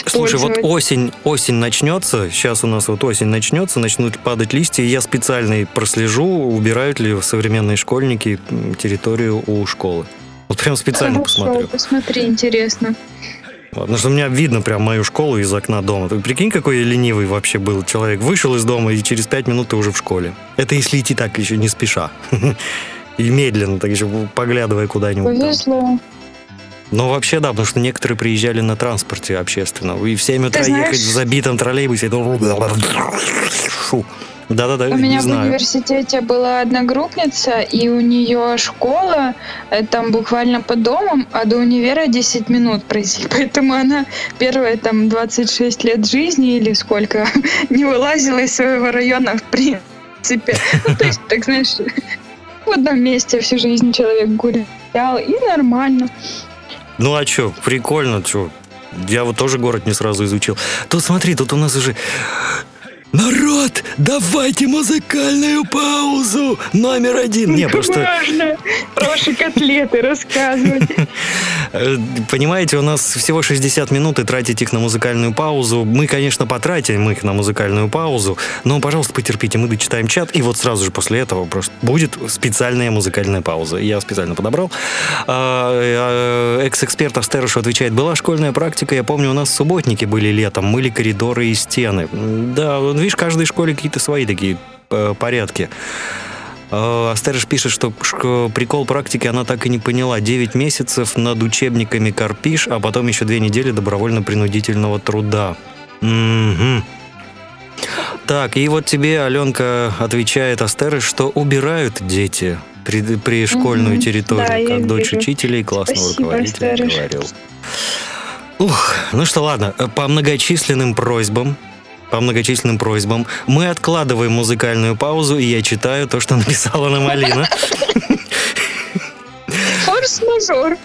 Слушай, вот осень, осень начнется, сейчас у нас вот осень начнется, начнут падать листья, и я специально прослежу, убирают ли современные школьники территорию у школы. Вот прям специально Хорошо, посмотрю. посмотри, интересно. Потому что у меня видно прям мою школу из окна дома. Ты прикинь, какой я ленивый вообще был человек. Вышел из дома, и через пять минут ты уже в школе. Это если идти так еще не спеша. И медленно, так еще поглядывая куда-нибудь. Повезло. Но вообще да, потому что некоторые приезжали на транспорте общественном. И в 7 утра знаешь- ехать в забитом троллейбусе. это. Да-да-да, У меня в знаю. университете была одногруппница, и у нее школа э, там буквально под домом, а до универа 10 минут пройти. Поэтому она первые там 26 лет жизни или сколько не вылазила из своего района в принципе. Ну, то есть, так знаешь, в одном месте всю жизнь человек гулял, и нормально. Ну а что, прикольно, что. Я вот тоже город не сразу изучил. Тут смотри, тут у нас уже... Народ, давайте музыкальную паузу! Номер один. Не, просто... Важно ваши котлеты рассказывать. Э, Понимаете, у нас всего 60 минут, и тратить их на музыкальную паузу. Мы, конечно, потратим их на музыкальную паузу, но, пожалуйста, потерпите, мы дочитаем чат, и вот сразу же после этого просто будет специальная музыкальная пауза. Я специально подобрал. А, э, Экс-эксперт Астерыш отвечает, была школьная практика, я помню, у нас субботники были летом, мыли коридоры и стены. Да, видишь, в каждой школе какие-то свои такие э, порядки. Э, Астерыш пишет, что прикол практики она так и не поняла. 9 месяцев над учебниками корпиш, а потом еще две недели добровольно-принудительного труда. Мгм. Так, и вот тебе Аленка отвечает Астерыш, что убирают дети при, при школьную Мгм. территорию, Да, как дочь вижу. учителя и классного Спасибо, руководителя Астерыш. говорил. Ух, ну что, ладно, э, по многочисленным просьбам, по многочисленным просьбам, мы откладываем музыкальную паузу, и я читаю то, что написала нам Алина. Форс-мажор.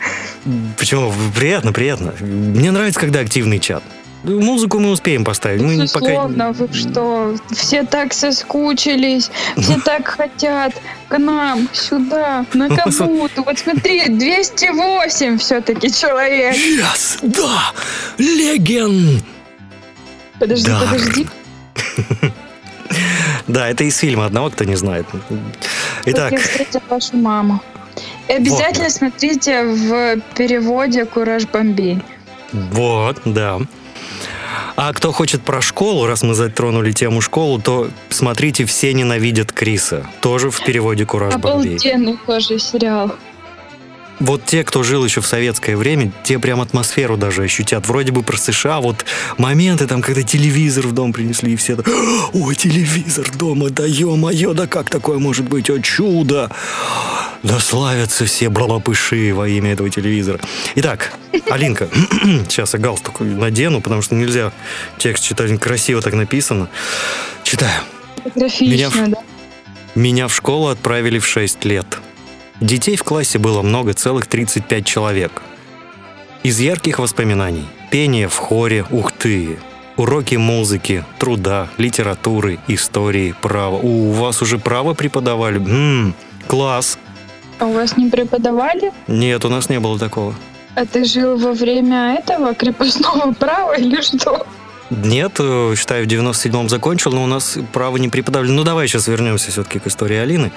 Почему? Приятно, приятно. Мне нравится, когда активный чат. Музыку мы успеем поставить. Мы пока... Безусловно, вы что? Все так соскучились, все так хотят к нам, сюда, на кабуту. Вот смотри, 208 все-таки человек. Yes, да, леген. Подожди, Да. подожди. Да, это из фильма одного, кто не знает. Итак, Как я встретил вашу маму. И обязательно смотрите в переводе «Кураж Бомбей». вот, да. А кто хочет про школу, раз мы затронули тему школу, то смотрите «Все ненавидят Криса». Тоже в переводе «Кураж Бомбей». Обалденный тоже сериал. Вот те, кто жил еще в советское время, те прям атмосферу даже ощутят. Вроде бы про США, вот моменты там, когда телевизор в дом принесли, и все так, ой, телевизор дома, да ё-моё, да как такое может быть, о чудо! Да славятся все бралопыши во имя этого телевизора. Итак, Алинка, сейчас я галстук надену, потому что нельзя текст читать, красиво так написано. Читаю. Графично, да. Меня в школу отправили в 6 лет. Детей в классе было много, целых 35 человек. Из ярких воспоминаний. Пение в хоре, ух ты. Уроки музыки, труда, литературы, истории, права. У, вас уже право преподавали? М, класс. А у вас не преподавали? Нет, у нас не было такого. А ты жил во время этого крепостного права или что? Нет, э, считаю, в 97-м закончил, но у нас право не преподавали. Ну, давай сейчас вернемся все-таки к истории Алины.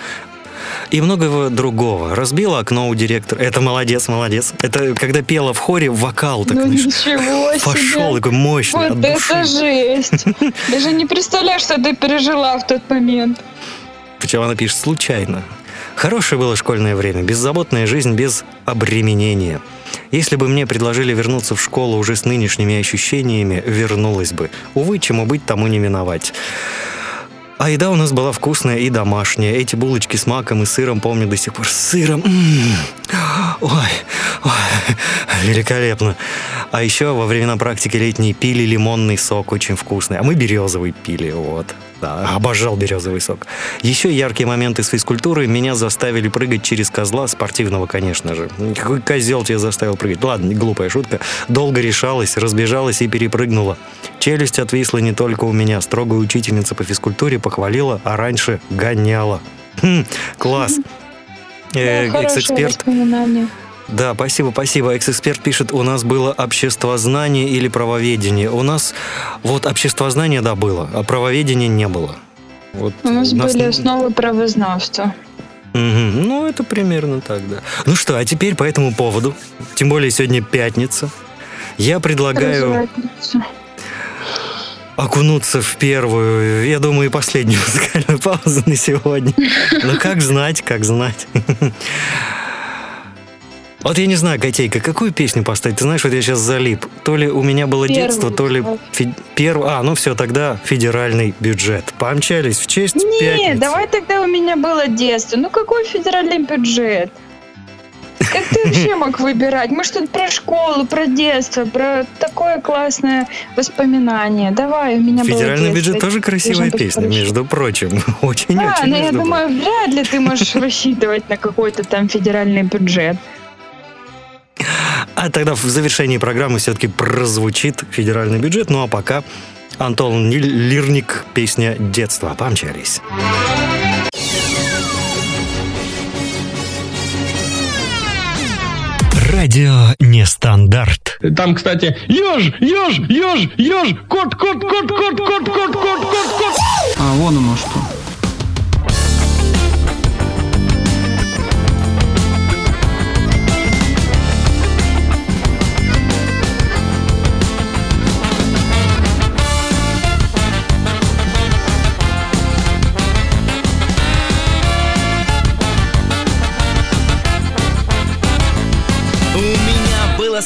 И многого другого. Разбила окно у директора. Это молодец, молодец. Это когда пела в хоре вокал, так, ну знаешь, ничего пошел себе. такой мощный, Вот это жесть. Даже не представляю, что ты пережила в тот момент. Причем она пишет случайно. Хорошее было школьное время, беззаботная жизнь без обременения. Если бы мне предложили вернуться в школу уже с нынешними ощущениями, вернулась бы. Увы, чему быть, тому не миновать. А еда у нас была вкусная и домашняя. Эти булочки с маком и сыром, помню до сих пор. С сыром. М-м. Ой, ой, великолепно. А еще во времена практики летней пили лимонный сок, очень вкусный. А мы березовый пили, вот. Да, обожал березовый сок. Еще яркие моменты с физкультуры. Меня заставили прыгать через козла, спортивного, конечно же. Какой козел тебя заставил прыгать? Ладно, глупая шутка. Долго решалась, разбежалась и перепрыгнула. Челюсть отвисла не только у меня. Строгая учительница по физкультуре похвалила, а раньше гоняла. Хм, класс. Э, Экс-эксперт. Да, спасибо, спасибо. Экс-эксперт пишет, у нас было обществознание или правоведение. У нас вот обществознание, да, было, а правоведения не было. Вот У нас были не- основы правознавства. Мгм. Ну, это примерно так, да. Ну что, а теперь по этому поводу, тем более сегодня пятница, я предлагаю окунуться в первую, я думаю, и последнюю музыкальную паузу на сегодня. Ну, как знать, как знать. Вот я не знаю, Котейка, какую песню поставить? Ты знаешь, вот я сейчас залип. То ли у меня было Первую детство, то ли... фе- перв- А, ну все, тогда федеральный бюджет. Помчались в честь Не, пятницы. давай тогда у меня было детство. Ну какой федеральный бюджет? Как ты вообще мог выбирать? Мы что-то про школу, про детство, про такое классное воспоминание. Давай, у меня было Федеральный детство. бюджет тоже красивая песня, хорошо. между прочим. Очень-очень, Да, но я между думаю, вряд ли ты можешь рассчитывать на какой-то там федеральный бюджет. А тогда в завершении программы все-таки прозвучит федеральный бюджет. Ну а пока Антон Лирник, песня детства. Помчались. Радио Нестандарт. Там, кстати, еж, еж, еж, еж, кот, кот, кот, кот, кот, кот, кот, кот, кот. А, вон оно что.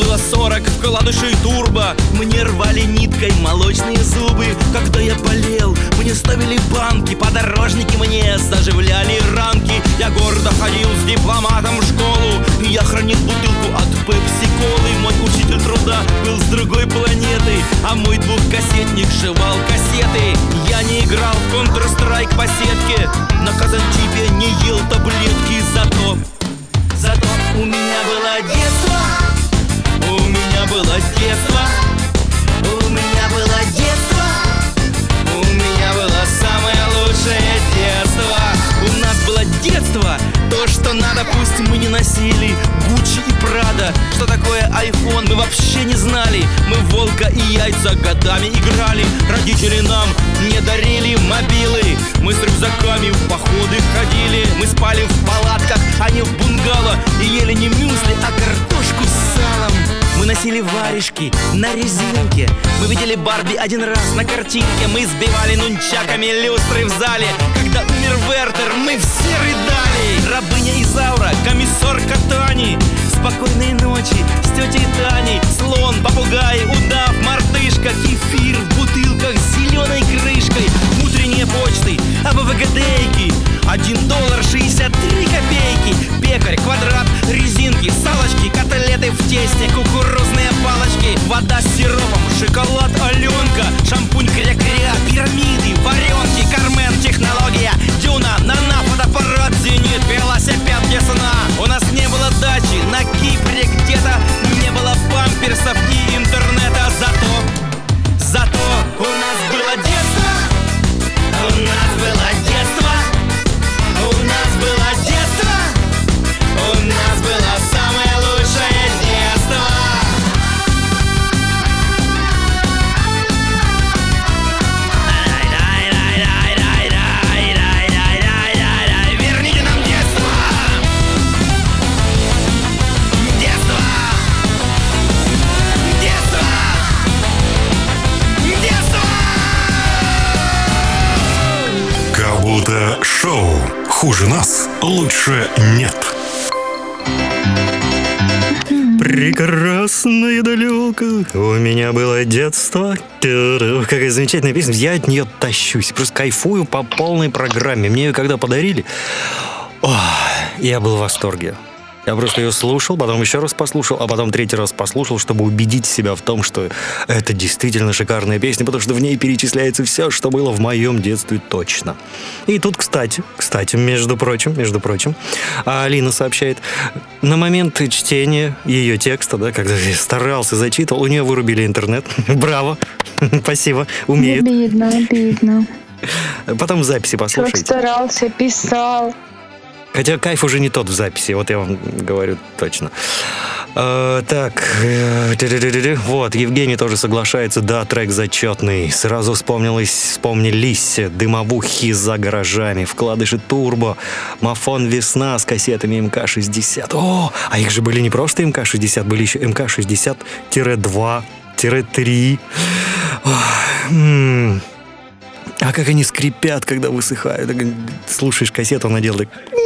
было 40 вкладышей турбо. Мне рвали ниткой молочные зубы. Когда я болел, мне ставили банки Подорожники мне заживляли ранки. Я гордо ходил с дипломатом в школу И я хранил бутылку от пепси-колы. Мой учитель труда был с другой планеты А мой двухкассетник жевал кассеты. Я не играл в Counter-Strike по сетке На казанчипе не ел таблетки. Зато Зато у меня было детство было детство. У меня было детство. У меня было самое лучшее детство. У нас было детство. То, что надо, пусть мы не носили Гуччи и Прада. Что такое iPhone, мы вообще не знали. Мы волка и яйца годами играли. Родители нам не дарили мобилы. Мы с рюкзаками в походы ходили. Мы спали в палатках, а не в бунгало. И ели не мюсли, а картошку с салом мы носили варежки на резинке. Мы видели Барби один раз на картинке. Мы сбивали нунчаками люстры в зале. Когда умер Вертер, мы все рыдали. Рабыня Изаура, комиссар Катани Спокойной ночи с тетей Таней. Слон, попугай, удав, мартышка Кефир в бутылках с зеленой крышкой Утренние почты, АБВГДейки Один доллар шестьдесят три копейки. Пекарь, квадрат, резинки, салочки Котлеты в тесте, кукурузные палочки Вода с сиропом, шоколад Аленка Шампунь кря-кря, пирамиды, варенки Кармен, технология, дюна, нана, фотоаппарат, зенит Велосипед где У нас не было дачи, на Кипре где-то Не было памперсов и интернета. Зато, зато у нас было детство. У нас было детство. У нас было детство Хуже нас лучше нет. Прекрасное далеко у меня было детство. Какая замечательная песня. Я от нее тащусь. Просто кайфую по полной программе. Мне ее когда подарили, ох, я был в восторге. Я просто ее слушал, потом еще раз послушал, а потом третий раз послушал, чтобы убедить себя в том, что это действительно шикарная песня, потому что в ней перечисляется все, что было в моем детстве точно. И тут, кстати, кстати, между прочим, между прочим, а Алина сообщает, на момент чтения ее текста, да, когда я старался, зачитывал, у нее вырубили интернет. Браво! Спасибо, умеет. Обидно, обидно. Потом записи Как послушайте. старался, писал. Хотя кайф уже не тот в записи, вот я вам говорю точно. Так, э, ты-ты-ты-ты. вот, Евгений тоже соглашается, да, трек зачетный. Сразу вспомнилось, вспомнились дымовухи за гаражами, вкладыши турбо, мафон весна с кассетами МК-60. О, а их же были не просто МК-60, были еще МК-60-2, 3. Ох, м. А как они скрипят, когда высыхают. Так, Слушаешь кассету, она делает так.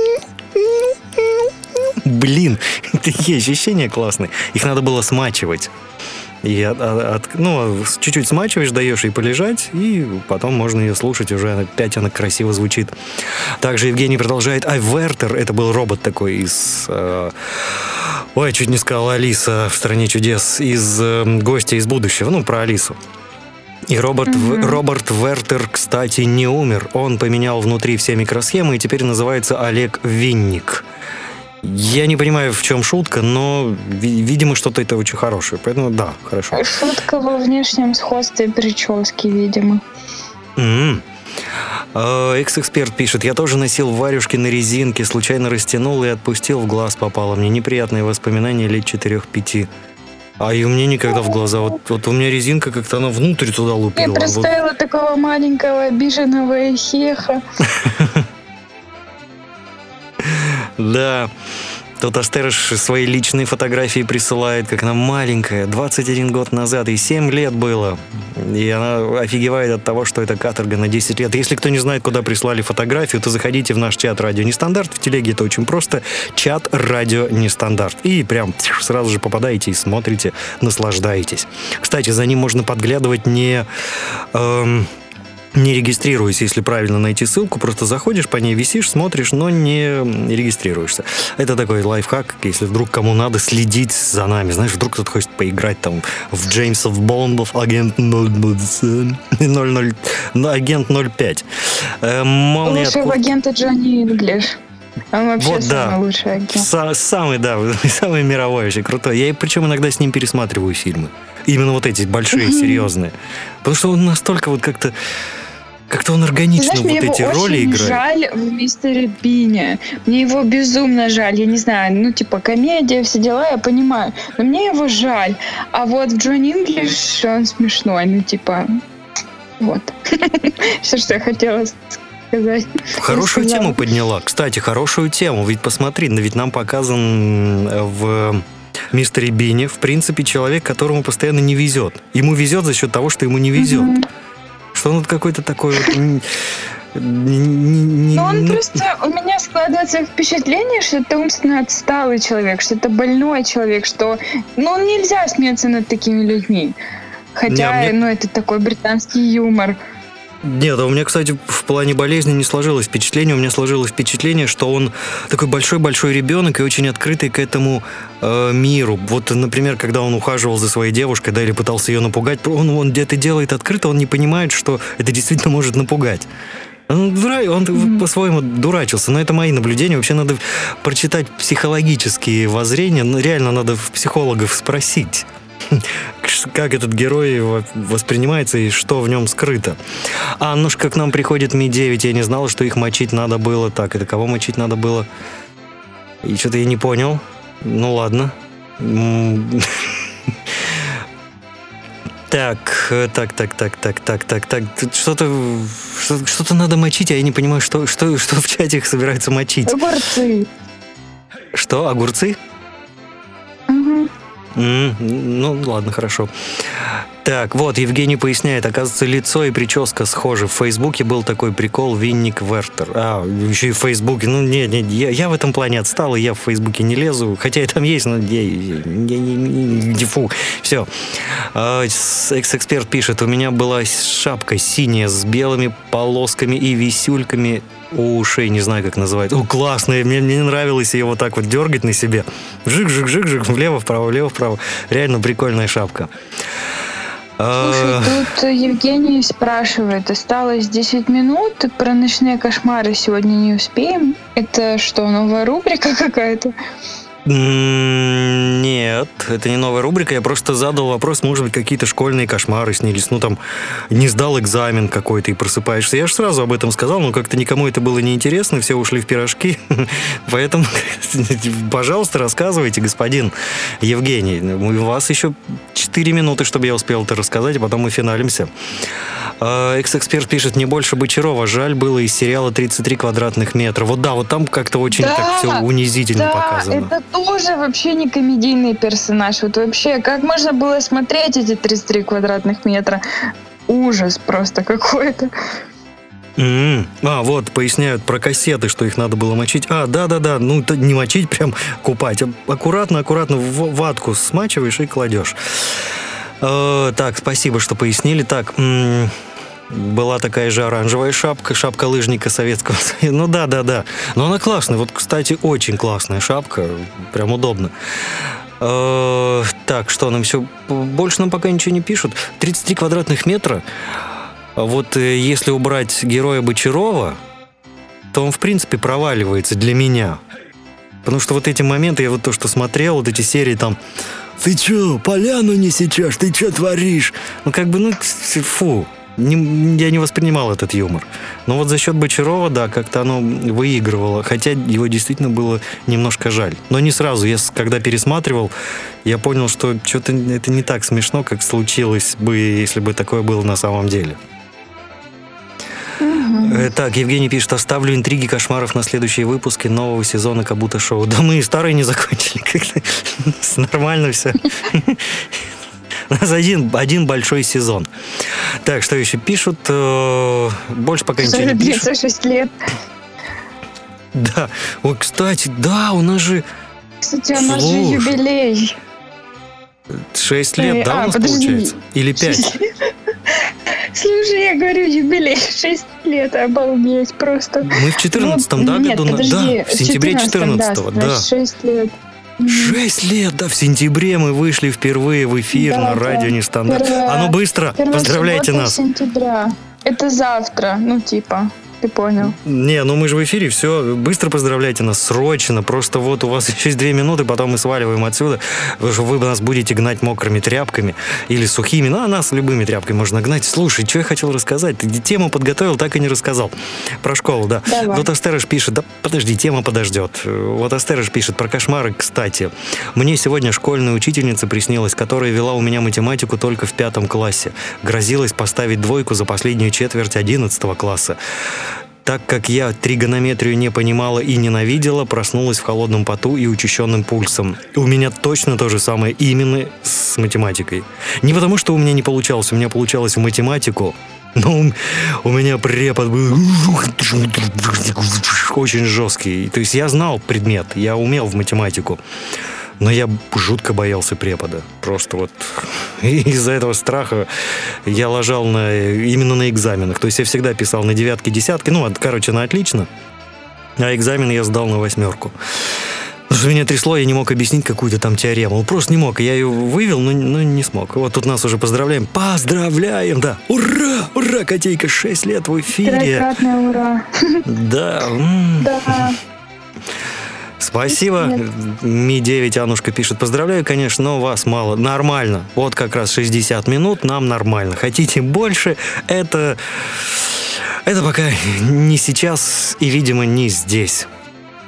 Блин, такие ощущения классные. Их надо было смачивать. И от- от- ну, чуть-чуть смачиваешь, даешь ей полежать, и потом можно ее слушать, уже опять она красиво звучит. Также Евгений продолжает. А Вертер, это был робот такой из... э, ой, чуть не сказал Алиса в «Стране чудес», из э, «Гостя из будущего», ну, про Алису. И Роберт, В- Роберт Вертер, кстати, не умер. Он поменял внутри все микросхемы и теперь называется Олег Винник. Я не понимаю, в чем шутка, но, ви- видимо, что-то это очень хорошее. Поэтому да, хорошо. Шутка во внешнем сходстве прически, видимо. Э, Экс-эксперт пишет, я тоже носил варюшки на резинке, случайно растянул и отпустил, в глаз попало. Мне неприятные воспоминания лет 4-5. А и у меня никогда в глаза. Вот, вот у меня резинка как-то она внутрь туда Я лупила. Вот- представила такого маленького обиженного эхеха. Да. Тут Астерыш свои личные фотографии присылает, как она маленькая, 21 год назад, и 7 лет было. И она офигевает от того, что это каторга на 10 лет. Если кто не знает, куда прислали фотографию, то заходите в наш чат «Радио Нестандарт». В телеге это очень просто. Чат «Радио Нестандарт». И прям сразу же попадаете и смотрите, наслаждаетесь. Кстати, за ним можно подглядывать не... эм, не регистрируясь, если правильно найти ссылку, просто заходишь, по ней висишь, смотришь, но не регистрируешься. Это такой лайфхак, если вдруг кому надо следить за нами. Знаешь, вдруг кто-то хочет поиграть там в Джеймсов Бондов, агент 007, 00, ну, агент 05. Э, молния Лучшего откуда- агента Джонни Инглиш. Он вообще Вот, да. самый лучший агент. Са- самый, да, самый мировой вообще крутой. Я причем иногда с ним пересматриваю фильмы. Именно вот эти большие, серьезные. Потому что он настолько вот как-то как-то он органично знаешь, вот эти роли играет. жаль в мистере Бине. Мне его безумно жаль. Я не знаю, ну, типа, комедия, все дела, я понимаю. Но мне его жаль. А вот в Джон Инглиш он смешной. Ну, типа, вот. Все, что я хотела сказать. Хорошую тему подняла. Кстати, хорошую тему. Ведь посмотри, ведь нам показан э, в мистере Бине, в принципе, человек, которому постоянно не везет. Ему везет за счет того, что ему не везет. Мгм. Что он вот какой-то такой вот... Но он ну, просто, у меня складывается впечатление, что это умственно отсталый человек, что это больной человек, что, ну, нельзя смеяться над такими людьми. Хотя, Не, а мне- ну, это такой британский юмор. Нет, а у меня, кстати, в плане болезни не сложилось впечатление. У меня сложилось впечатление, что он такой большой-большой ребенок и очень открытый к этому э, миру. Вот, например, когда он ухаживал за своей девушкой, да, или пытался ее напугать, он, он где-то делает открыто, он не понимает, что это действительно может напугать. Он, дура- он по-своему дурачился, но это мои наблюдения. Вообще надо прочитать психологические воззрения. Ну, реально надо психологов спросить, как этот герой во- воспринимается и что в нем скрыто. А Аннушка к нам приходит Ми-9. Я не знала, что их мочить надо было. Так, это кого мочить надо было? И что-то я не понял. Ну ладно. Так, так, так, так, так, так, так, так. Что-то что- что-то надо мочить, а я не понимаю, что, что, что в чате их собираются мочить. Огурцы. Что, огурцы? М, Ну, ладно, хорошо. Так, вот, Евгений поясняет, оказывается, лицо и прическа схожи. В Фейсбуке был такой прикол Винник Вертер. А, еще и в Фейсбуке. Ну, нет, нет, я, я в этом плане отстал, и я в Фейсбуке не лезу. Хотя и там есть, но я, я, я, я, я, фу. Все. А, Экс-эксперт пишет, у меня была шапка синяя с белыми полосками и висюльками у ушей, не знаю, как называется. О, классная, мне, мне нравилось ее вот так вот дергать на себе. Жик-жик-жик-жик, влево-вправо, влево-вправо. Реально прикольная шапка. А, Слушай, тут Евгений спрашивает, осталось 10 минут, про ночные кошмары сегодня не успеем. Это что, новая рубрика какая-то? Нет, это не новая рубрика. Я просто задал вопрос, может быть, какие-то школьные кошмары снились. Ну, там, не сдал экзамен какой-то и просыпаешься. Я же сразу об этом сказал, но как-то никому это было неинтересно, все ушли в пирожки. Поэтому, пожалуйста, рассказывайте, господин Евгений. У вас еще 4 минуты, чтобы я успел это рассказать, а потом мы финалимся. А, Экс-эксперт пишет, не больше Бочарова. Жаль было из сериала «33 квадратных метра». Вот да, вот там как-то очень Да, так все унизительно да, показано. это тоже вообще не комедийный персонаж. Вот вообще, как можно было смотреть эти 33 квадратных метра? Ужас просто какой-то. М. А, вот, поясняют про кассеты, что их надо было мочить. А, да-да-да, ну это не мочить, прям купать. Аккуратно-аккуратно в ватку смачиваешь и кладешь. Э, так, спасибо, что пояснили. Так, м, была такая же оранжевая шапка, шапка лыжника Советского. Ну да, да, да. Но она классная. Вот, кстати, очень классная шапка. Прям удобно. Э, Так, что нам все... Больше нам пока ничего не пишут. 33 квадратных метра. Вот э, если убрать героя Бочарова, то он, в принципе, проваливается для меня. Потому что вот эти моменты, я вот то, что смотрел, вот эти серии там «Ты чё, поляну не сечешь? Ты чё творишь?» Ну, как бы, ну, фу. Не- я не воспринимал этот юмор. Но вот за счет Бочарова, да, как-то оно выигрывало. Хотя его действительно было немножко жаль. Но не сразу. Я, когда пересматривал, я понял, что что-то это не так смешно, как случилось бы, если бы такое было на самом деле. Так, Евгений пишет, оставлю интриги кошмаров на следующие выпуски нового сезона как будто шоу. Да мы и старые не закончили. Нормально все. У нас один, один большой сезон. Так, что еще пишут? Э, Больше пока ничего не пишут. 36 лет. Да. Ой, кстати, да, у нас же Кстати, у нас же юбилей. 6 лет, Э, да, а, у нас получается? Или 5? Шесть лет. Слушай, я говорю, юбилей 6 лет, обалдеть просто. Мы в 14-м, Вот, да, нет, году? на- подожди, Да, в сентябре 14-м, 14-го, да. 6 лет. Шесть лет, да, в сентябре мы вышли впервые в эфир Да, на да. радио Нестандарт. Первая- А ну быстро, поздравляйте нас. сентября. Это завтра, ну типа, ты понял. Не, ну мы же в эфире, все, быстро поздравляйте нас, срочно. Просто вот у вас еще есть две минуты, потом мы сваливаем отсюда, потому что вы нас будете гнать мокрыми тряпками или сухими. Ну, а нас любыми тряпками можно гнать. Слушай, что я хотел рассказать? Ты тему подготовил, так и не рассказал. Про школу, да. Давай. Вот Астерыш пишет, да подожди, тема подождет. Вот Астерыш пишет про кошмары, кстати. Мне сегодня школьная учительница приснилась, которая вела у меня математику только в пятом классе. Грозилась поставить двойку за последнюю четверть одиннадцатого класса. Так как я тригонометрию не понимала и ненавидела, проснулась в холодном поту и учащенным пульсом. У меня точно то же самое именно с математикой. Не потому, что у меня не получалось, у меня получалось в математику, но у- меня препод был очень жесткий. То есть я знал предмет, я умел в математику. Но я жутко боялся препода. Просто вот из-за этого страха я ложал на, именно на экзаменах. То есть я всегда писал на девятки, десятки. Ну, короче, на отлично. А экзамен я сдал на восьмерку. Потому что меня трясло, я не мог объяснить какую-то там теорему. Просто не мог. Я ее вывел, но, но не смог. Вот тут нас уже поздравляем. Поздравляем, да. Ура! Ура, котейка, 6 лет в эфире. Трехкратное ура. Да. Да. Спасибо. Ми-9 Анушка пишет. Поздравляю, конечно, но вас мало. Нормально. Вот как раз 60 минут, нам нормально. Хотите больше? Это... Это пока не сейчас и, видимо, не здесь.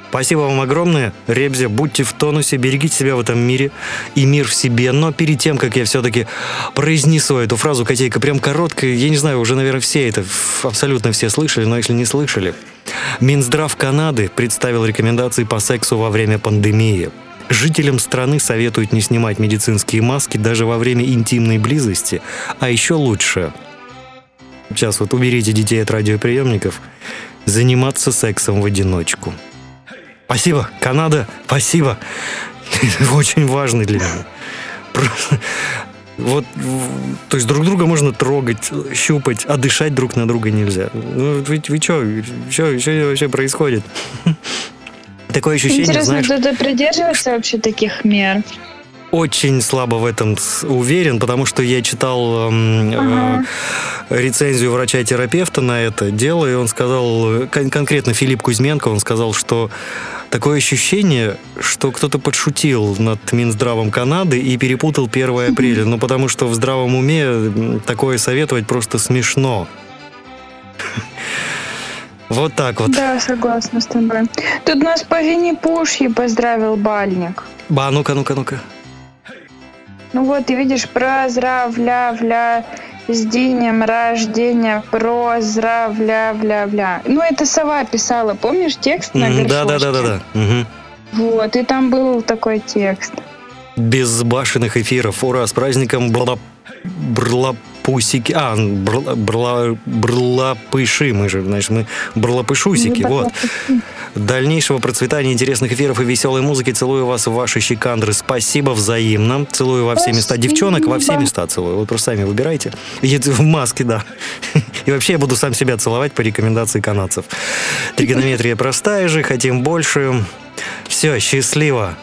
Спасибо вам огромное. Ребзя, будьте в тонусе, берегите себя в этом мире и мир в себе. Но перед тем, как я все-таки произнесу эту фразу, котейка, прям короткая, я не знаю, уже, наверное, все это, абсолютно все слышали, но если не слышали, Минздрав Канады представил рекомендации по сексу во время пандемии. Жителям страны советуют не снимать медицинские маски даже во время интимной близости, а еще лучше. Сейчас вот уберите детей от радиоприемников. Заниматься сексом в одиночку. Спасибо, Канада, спасибо. Очень важный для меня. Просто- Вот, то есть друг друга можно трогать, щупать, а дышать друг на друга нельзя. Ну, вы, вы что, что, что вообще происходит? Такое ощущение, Интересно, знаешь, кто-то придерживается вообще таких мер? Очень слабо в этом уверен, потому что я читал эм, э, рецензию врача-терапевта на это дело, и он сказал, кон- конкретно Филипп Кузьменко, он сказал, что такое ощущение, что кто-то подшутил над Минздравом Канады и перепутал 1 апреля. Ну, потому что в здравом уме такое советовать просто смешно. Вот так вот. Да, согласна с тобой. Тут нас по Винни-Пушье поздравил Бальник. Ба, ну-ка, ну-ка, ну-ка. Ну вот, ты видишь, проздравля-вля с днем рождения, проздравля-вля-вля. Ну, это сова писала, помнишь текст на М, Да, да, горшочке? да, да, да. Мгм. Вот, и там был такой текст. безбашенных эфиров. Ура, с праздником бла брлапусики. А, брла, брла, брлапыши. Мы же, значит, мы брлапышусики. Вот. Дальнейшего процветания интересных эфиров и веселой музыки. Целую вас в ваши щекандры. Спасибо взаимно. Целую во все места девчонок, во все места целую. Вот просто сами выбирайте. И в маске, да. И вообще я буду сам себя целовать по рекомендации канадцев. Тригонометрия простая же, хотим больше. Все, счастливо.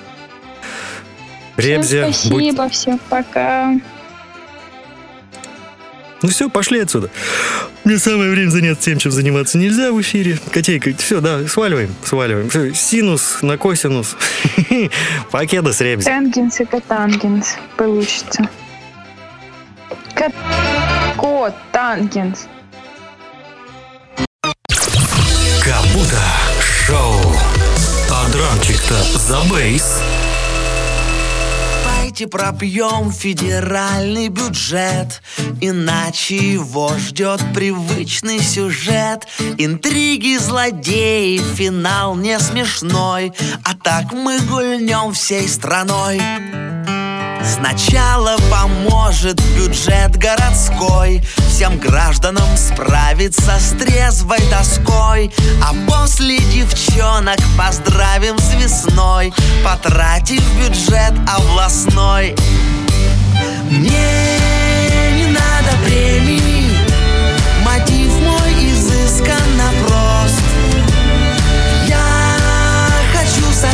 Ребзя, Всем будь спасибо, всем пока. Ну все, пошли отсюда. Мне самое время заняться тем, чем заниматься нельзя в эфире. Котейка, все, да, сваливаем, сваливаем. Всё, синус на косинус. Покеда с ребзи. Тангенс и котангенс получится. Кот, кот, тангенс. Капута шоу. А драмчик-то за бейс. Давайте пропьем федеральный бюджет Иначе его ждет привычный сюжет. Интриги, злодеи, финал не смешной А так мы гульнем всей страной Сначала поможет бюджет городской. Всем гражданам справиться с трезвой тоской. А после девчонок поздравим с весной. Потратив бюджет областной. Мне не надо премий Мотив мой изысканно прост. Я хочу со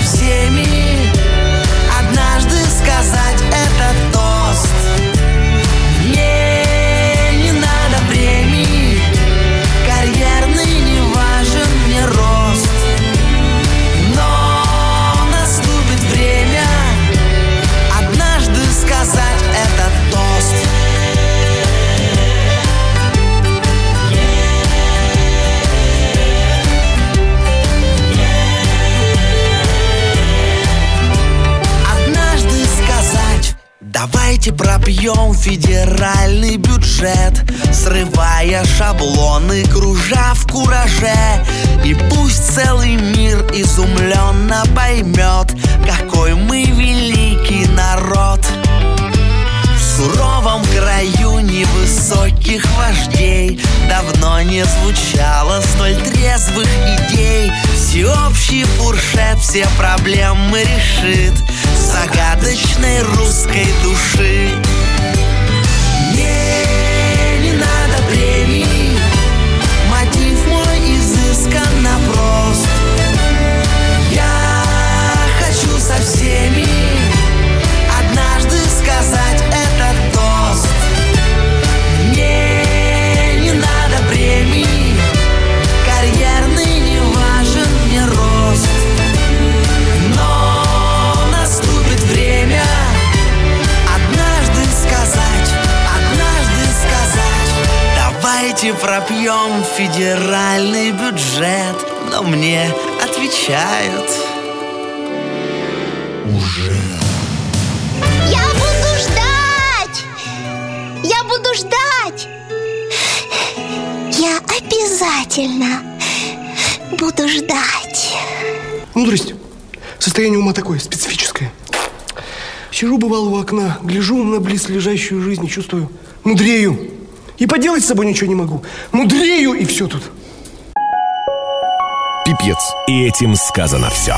Давайте пропьем федеральный бюджет Срывая шаблоны, кружа в кураже. И пусть целый мир изумленно поймет Какой мы великий народ. В суровом краю невысоких вождей Давно не звучало столь трезвых идей. Всеобщий фуршет все проблемы решит Загадочной русской души. Мне не надо премий Мотив мой изысканно прост Я хочу со всеми Давайте пропьем федеральный бюджет Но мне отвечают Я буду ждать! Я буду ждать! Я обязательно буду ждать. Мудрость. Состояние ума такое, специфическое. Сижу, бывало, у окна, гляжу на близлежащую жизнь и чувствую, мудрею. И поделать с собой ничего не могу. Мудрею, и все тут. Пипец. И этим сказано все.